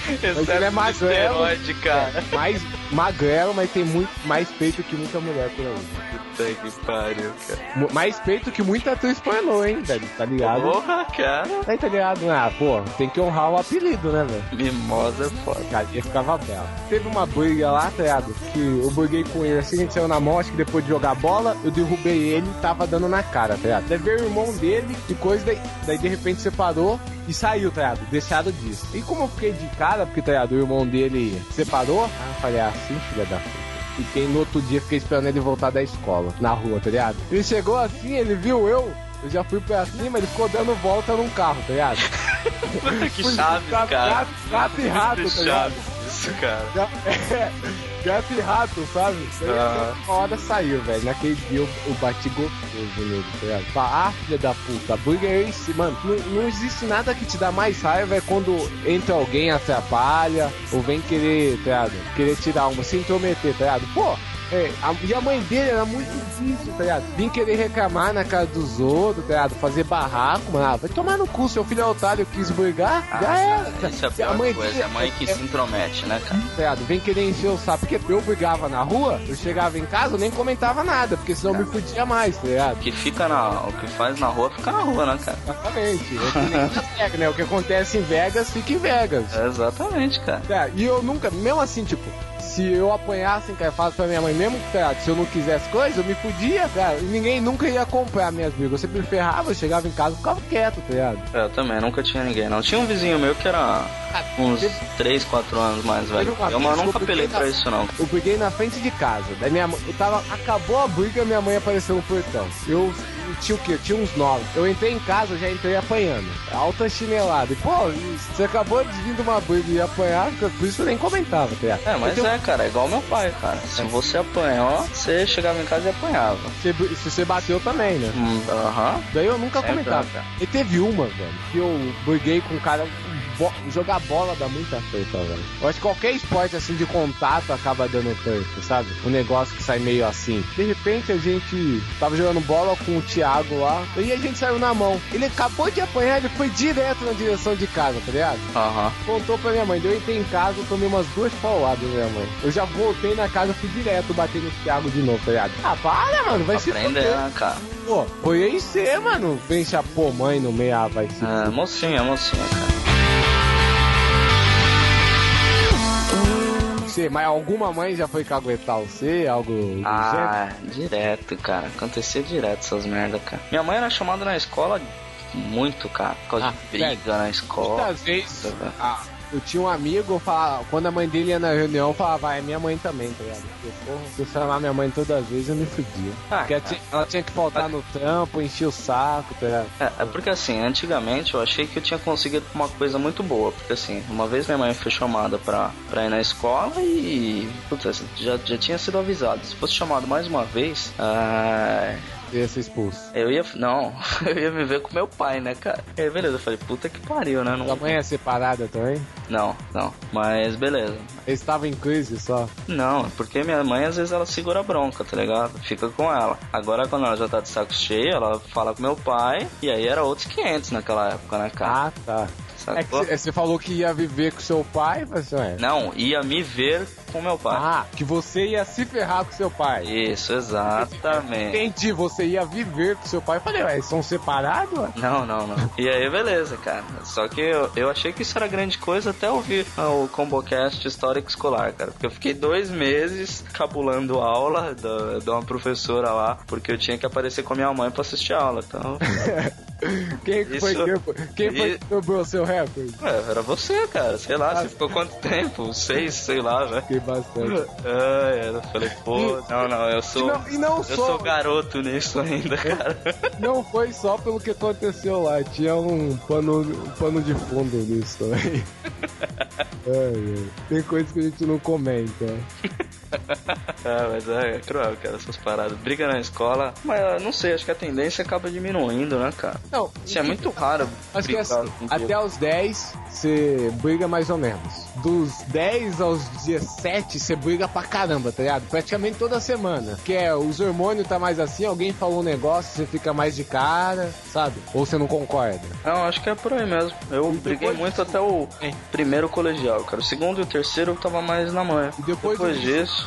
C: Excesso
B: ele é magrelo.
C: cara.
B: É, mais magrelo, mas tem muito mais peito que muita mulher por aí.
C: Puta que pariu, cara.
B: Mais peito que muita atriz pornô, hein, velho? Tá ligado?
C: Porra, cara.
B: Tá, tá ligado? Ah, pô, tem que honrar o apelido, né, velho?
C: Mimosa é foda.
B: Cara, ele ficava bela. Teve uma briga lá, tá ligado? Que eu briguei com ele assim, a gente saiu na mão, acho que depois de jogar bola, eu derrubei ele e tava dando na cara, tá ligado? Daí veio o irmão dele e coisa, daí, daí de repente separou e saiu, tá ligado? Deixado disso. E como eu fiquei de cara, porque, tá ligado? O irmão dele separou, aí eu falei, ah, assim, filha da puta. Fiquei no outro dia, fiquei esperando ele voltar da escola, na rua, tá ligado? Ele chegou assim, ele viu eu, eu já fui pra cima, ele ficou dando volta num carro, tá ligado?
C: que chaves,
B: Gato-
C: cara.
B: gato- gato e rato, tá ligado?
C: chaves isso, cara.
B: Ga- é, gato e rato, sabe? Daí,
C: Ah.
B: Uma hora saiu, velho. Naquele dia eu, eu bati gostoso nele, tá ligado? Ah, filha da puta, briga é esse, mano. Não, não existe nada que te dá mais raiva é quando entra alguém, atrapalha, ou vem querer, tá ligado? Querer tirar uma, se intrometer, tá ligado? Pô, é, a- e a mãe dele era muito difícil, tá ligado? Vim querer reclamar na casa dos outros, tá ligado? Fazer barraco, mano. Ah, vai tomar no cu, seu filho é otário, quis brigar, já era. cara.
C: Isso é a pior coisa,
B: dele-
C: é a mãe que se intromete, né, cara?
B: tá ligado? Vem querer encher o saco, porque eu brigava na rua, eu chegava em casa, eu nem comentava nada, porque senão eu me fudia mais, tá ligado?
C: O que fica na. O que faz na rua fica na rua, né, cara?
B: Exatamente. É que nem né? O que acontece em Vegas, fica em Vegas.
C: É, exatamente, cara.
B: É, e eu nunca, mesmo assim, tipo, se eu apanhasse, cara, eu falo pra minha mãe, mesmo ligado, se eu não quisesse coisa, eu me fudia, cara. E ninguém nunca ia comprar minhas brigas. Eu sempre me ferrava, eu chegava em casa e ficava quieto, tá ligado?
C: É, Eu também, nunca tinha ninguém, não. Tinha um vizinho meu que era uns 3, 4 anos mais velho. Eu, eu nunca apelei
B: briguei
C: pra
B: na-
C: isso, não.
B: Eu briguei na frente de casa. Daí minha mãe, eu tava. Acabou a briga, minha mãe apareceu no portão. Eu tinha o quê? Eu tinha uns nove. Eu entrei em casa, já entrei apanhando. Alta chinelada. E, pô, você acabou de vir de uma briga e apanhar, por isso eu nem comentava, tá?
C: É, mas
B: tenho-
C: é, cara, é igual meu pai, cara. Se você apanhou, você chegava em casa e apanhava.
B: Você- se você bateu também, né?
C: Hum, Aham.
B: Daí eu nunca
C: Sempre,
B: comentava.
C: cara.
B: E teve uma, velho, que eu briguei com um cara. Bo- jogar bola dá muita treta, velho. Eu acho que qualquer esporte assim de contato acaba dando treta, sabe? Um negócio que sai meio assim. De repente a gente tava jogando bola com o Thiago lá, e a gente saiu na mão. Ele acabou de apanhar, ele foi direto na direção de casa, tá ligado?
C: Aham.
B: Contou pra minha mãe, daí eu entrei em casa, eu tomei umas duas pauladas da minha mãe. Eu já voltei na casa, fui direto bater no Thiago de novo, tá ligado? Ah, para, mano, vai se fuder.
C: né, cara?
B: Pô, foi aí ser, mano. Vem chapô mãe no meio, ah, vai se
C: É, mocinha, mocinha, cara.
B: Você, mas alguma mãe já foi caguetar você? Algo?
C: Ah, direto, cara. Acontecia direto essas merda, cara. Minha mãe era chamada na escola muito, cara. Por causa
B: Ah,
C: de briga na escola.
B: Muitas vezes,
C: Tá,
B: ah, eu tinha um amigo, falava, quando a mãe dele ia na reunião, eu falava, ah, é minha mãe também, tá ligado? Porque, se eu chamar minha mãe todas as vezes, eu me fudia.
C: Ah,
B: Porque ela, tinha, ela tinha que faltar no trampo, encher o saco, tá ligado?
C: É, é porque assim, antigamente eu achei que eu tinha conseguido uma coisa muito boa. Porque assim, uma vez minha mãe foi chamada pra, pra ir na escola e. Putz, já, já tinha sido avisado. Se fosse chamado mais uma vez, ah,
B: Ia ser expulso.
C: eu ia. Não, eu ia me ver com meu pai, né, cara? Aí, beleza, eu falei, puta que pariu, né?
B: Sua
C: Não,
B: mãe é separada também?
C: não, não. Mas beleza.
B: Eles estavam em crise só.
C: Não, é porque minha mãe às vezes ela segura a bronca, tá ligado? Fica com ela. Agora quando ela já tá de saco cheio, ela fala com meu pai, e aí era outros 500 naquela época, né, cara?
B: Ah, tá. É
C: Sacou?
B: você falou que ia viver com seu pai, mas ué.
C: Não, ia me ver com meu pai.
B: Ah, que você ia se ferrar com seu pai.
C: Isso, exatamente.
B: Entendi, você ia viver com seu pai. Eu falei, ué, eles são separados? ué?
C: Não, não, não. E aí, beleza, cara. Só que eu, eu achei que isso era grande coisa até ouvir o ComboCast Histórico Escolar, cara. Porque eu fiquei dois meses cabulando aula da- de uma professora lá, porque eu tinha que aparecer com a minha mãe pra assistir a aula. Então,
B: Quem que foi,
C: Isso-
B: quem foi, quem foi
C: e-
B: que quebrou seu recorde?
C: ué, era você, cara. Sei lá, você ficou quanto tempo? Seis, sei lá, velho.
B: Fiquei bastante.
C: Ai, eu falei, pô, não, não, eu sou.
B: E não- e não
C: eu
B: só-
C: sou garoto nisso ainda, cara.
B: Não foi só pelo que aconteceu lá, tinha um pano, um pano de fundo nisso também. Ai. Tem coisas que a gente não comenta.
C: Ah, mas é cruel, cara, essas paradas. Briga na escola, mas eu não sei, acho que a tendência acaba diminuindo, né, cara?
B: Não,
C: Isso é muito raro.
B: Acho que assim, até os 10 você briga mais ou menos. Dos 10 aos 17 você briga pra caramba, tá ligado? Praticamente toda semana. Que é, os hormônios tá mais assim, alguém falou um negócio, você fica mais de cara, sabe? Ou você não concorda.
C: Não, acho que é por aí mesmo. Eu briguei muito até o
B: É.
C: primeiro colegial, cara. O segundo e o terceiro eu tava mais na manha.
B: E depois,
C: disso.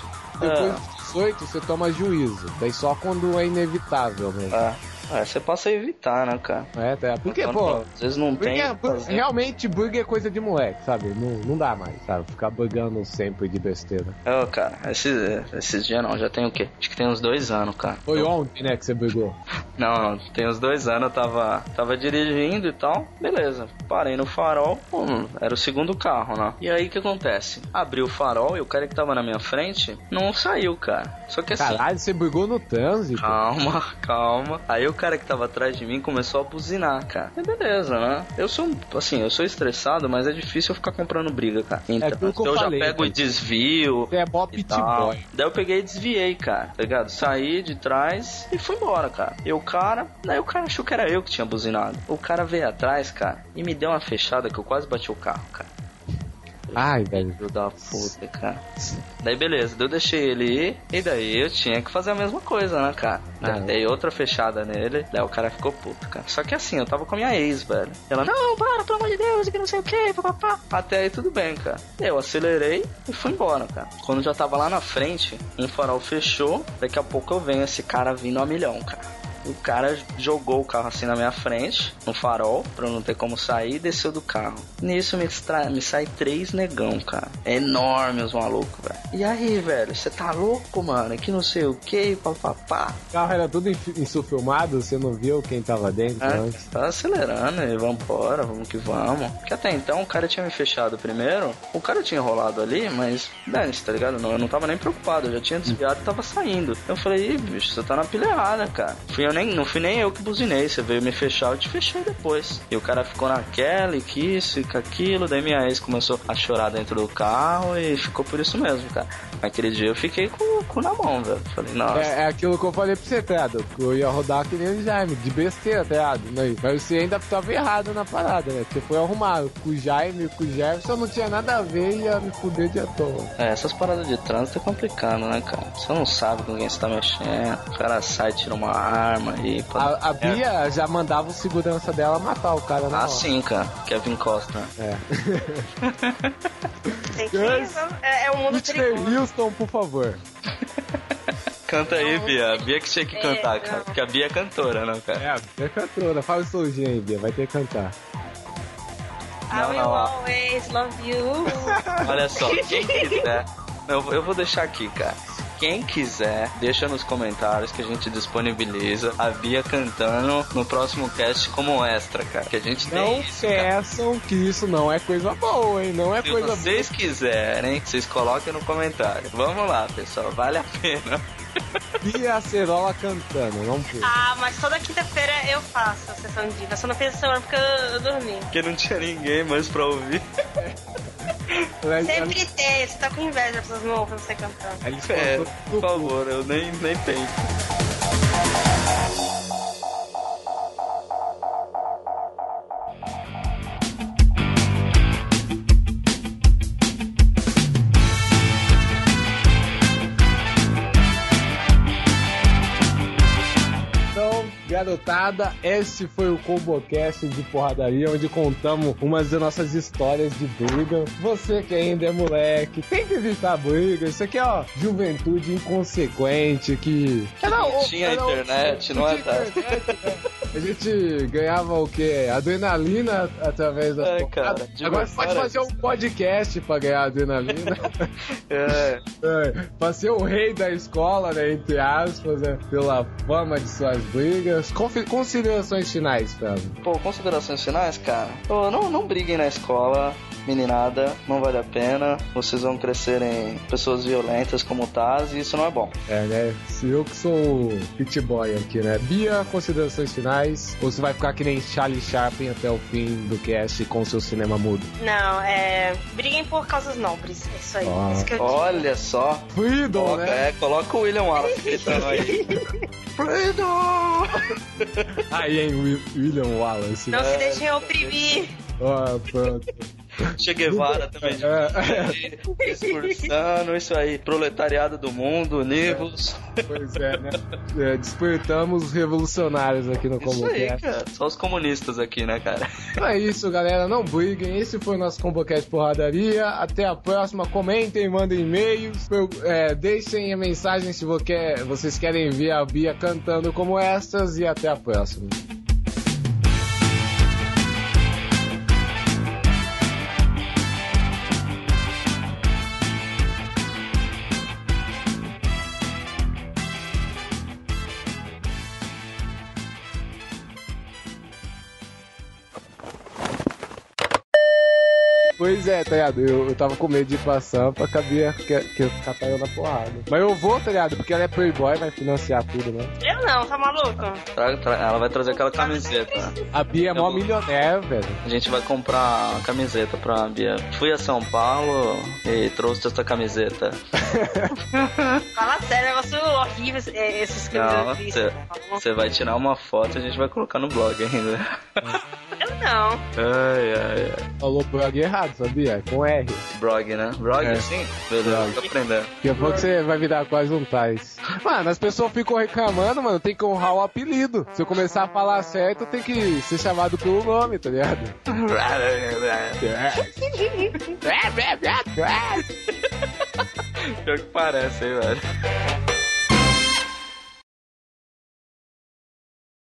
B: Depois
C: é,
B: dos 18 você toma juízo. Daí só quando é inevitável mesmo.
C: é, é, você passa a evitar, né, cara?
B: É, tá. Porque,
C: Quando,
B: pô,
C: Às vezes não
B: Porque
C: tem.
B: é-
C: o que fazer.
B: realmente burger é coisa de moleque, sabe? Não, não dá mais, sabe? Ficar bugando sempre de besteira.
C: Ô, cara, esses, esses dias não, já tem o quê? Acho que tem uns dois anos, cara.
B: Foi ontem, né, que você brigou.
C: Não, não, tem uns dois anos eu tava, tava dirigindo e tal, beleza. Parei no farol, hum, era o segundo carro, né? E aí o que acontece? Abri o farol e o cara que tava na minha frente não saiu, cara. Só que assim.
B: Caralho, você brigou no trânsito?
C: Calma, calma. Aí o cara que tava atrás de mim começou a buzinar, cara. E beleza, né? Eu sou, assim, eu sou estressado, mas é difícil eu ficar comprando briga, cara. Então,
B: aquilo que eu
C: já
B: falei,
C: pego
B: cara.
C: e desvio.
B: Você é mó
C: e
B: pit
C: tal.
B: boy.
C: Daí eu peguei e desviei, cara. Tá ligado? Saí de trás e fui embora, cara. E o cara, daí o cara achou que era eu que tinha buzinado. O cara veio atrás, cara, e me deu uma fechada que eu quase bati o carro, cara.
B: Ai, velho.
C: Filho da puta, cara. Daí beleza, eu deixei ele ir e daí eu tinha que fazer a mesma coisa, né, cara?
B: Ah.
C: dei outra fechada nele, daí o cara ficou puto, cara. Só que assim, eu tava com a minha ex, velho. Ela, não, para, pelo amor de Deus, que não sei o que, papapá. Até aí tudo bem, cara. Eu acelerei e fui embora, cara. Quando já tava lá na frente, um farol fechou, daqui a pouco eu venho esse cara vindo a milhão, cara. O cara jogou o carro assim na minha frente, no farol, pra eu não ter como sair, e desceu do carro. Nisso me, extra... me sai três negão, cara. É enorme os malucos, velho. E aí, velho, você tá louco, mano? Que não sei o que, papapá.
B: O carro era tudo insufilmado, você não viu quem tava dentro
C: É,
B: antes.
C: tá acelerando e vambora, vamos que vamos. Porque até então o cara tinha me fechado primeiro, o cara tinha enrolado ali, mas dane-se, tá ligado? Não, eu não tava nem preocupado, eu já tinha desviado e tava saindo. Eu falei, Ih, bicho, você tá na pilha errada, cara. Fui eu nem, não fui nem eu que buzinei, você veio me fechar, eu te fechei depois. E o cara ficou naquela e que isso e que aquilo, daí minha ex começou a chorar dentro do carro e ficou por isso mesmo, cara. Naquele dia eu fiquei com o cu na mão, velho. Falei, nossa.
B: É, é aquilo que eu falei pra você, ligado? Que eu ia rodar que nem o Jaime, de besteira, ligado? Né? Mas você ainda tava errado na parada, né? Você foi arrumar com o Jaime, com o Jefferson, não tinha nada a ver e ia me fuder de à toa.
C: É, essas paradas de trânsito é complicado, né, cara? Você não sabe com quem você tá mexendo. O cara sai, tira uma arma e.
B: A, a Bia já mandava o segurança dela matar o cara na
C: Ah,
B: hora.
C: sim, cara. Kevin Costner.
B: É.
J: Tem que é, é um mundo
B: Whitney
J: perigoso.
B: Houston, por favor.
C: Canta aí, Bia. A Bia que tinha que
J: É,
C: cantar,
J: não.
C: cara. Porque a Bia é cantora, né, cara?
B: É, a Bia é cantora. Fala o slowzinho aí, Bia. Vai ter que cantar.
J: I
C: Não,
J: will
C: não,
J: always love you.
C: Olha só, quem quiser. Eu, eu vou deixar aqui, cara. Quem quiser, deixa nos comentários que a gente disponibiliza a Bia cantando no próximo cast como extra, cara. Que a gente tem
B: Não
C: isso, cara.
B: peçam que isso não é coisa boa, hein? Não é
C: Se
B: coisa boa.
C: vocês quiserem, vocês coloquem no comentário. Vamos lá, pessoal, vale a pena.
B: Bia Acerola cantando, não precisa.
J: Ah, mas toda quinta-feira eu faço a sessão de diva. Só não fiz essa semana porque eu, eu dormi.
C: Porque não tinha ninguém mais pra ouvir.
J: Sempre tem, você tá com inveja, as pessoas não ouvem você cantando.
C: É, por favor, eu nem, nem penso.
B: Garotada, esse foi o ComboCast de porradaria, onde contamos umas das nossas histórias de briga. Você que ainda é moleque, tem que evitar briga. Isso aqui é, ó, juventude inconsequente que.
C: Que tinha internet, não é, tá?
B: A gente ganhava o quê? Adrenalina através das
C: É, cara,
B: Agora pode fazer um podcast pra ganhar adrenalina.
C: É.
B: É, pra ser o rei da escola, né? Entre aspas, né, pela fama de suas brigas. Confi- considerações finais, Fábio.
C: Pô, considerações finais, cara? Pô, não, não briguem na escola, meninada, não vale a pena. Vocês vão crescer em pessoas violentas como o Taz e isso não é bom.
B: É, né? Se eu que sou o hit boy aqui, né? Bia, considerações finais? Ou você vai ficar que nem Charlie Chaplin até o fim do cast com seu cinema mudo?
J: Não, é. Briguem por causas nobres. É isso aí.
B: Ah.
J: Isso que eu digo.
C: Olha só.
B: Freedom,
C: Coloca,
B: né?
C: é, coloca o William Wallace gritando aí. Freedom!
B: Aí, hein, Wi- William Wallace.
J: Não se deixem oprimir.
B: Ó, pronto.
C: Che Guevara também.
B: É.
C: Discursando, isso aí. Proletariado do mundo, univos.
B: Pois é, né? É, despertamos os revolucionários aqui no
C: Isso aí,
B: ComboCast.
C: Só os comunistas aqui, né, cara?
B: Então é isso, galera. Não briguem. Esse foi o nosso ComboCast Porradaria. Até a próxima. Comentem, mandem e-mails. é, deixem a mensagem se vocês querem ver a Bia cantando como estas. E até a próxima. Pois é, tá ligado? Eu, eu tava com medo de ir pra Sampa, cabia que, que eu catar eu na porrada. Mas eu vou, tá ligado? Porque ela é playboy, vai financiar tudo, né?
J: Eu não, tá maluco?
C: Tra- tra- Ela vai trazer aquela camiseta.
B: A Bia é mó milionaire, velho.
C: A gente vai comprar a camiseta pra Bia. Fui a São Paulo e trouxe essa camiseta.
J: Fala sério, negócio horrível é, esses que eu
C: Não,
J: vi.
C: você vai tirar uma foto e a gente vai colocar no blog ainda.
J: Eu não.
C: Ai, ai, ai.
B: Falou blog errado, sabia? É Com R.
C: Blog, né? Blog,
B: É.
C: sim? Beleza, tô aprendendo.
B: Daqui a pouco você vai virar quase um Tais. Mano, as pessoas ficam reclamando, mano, tem que honrar o apelido. Se eu começar a falar certo, tem que ser chamado pelo nome, tá ligado?
C: Pior que parece, hein, velho.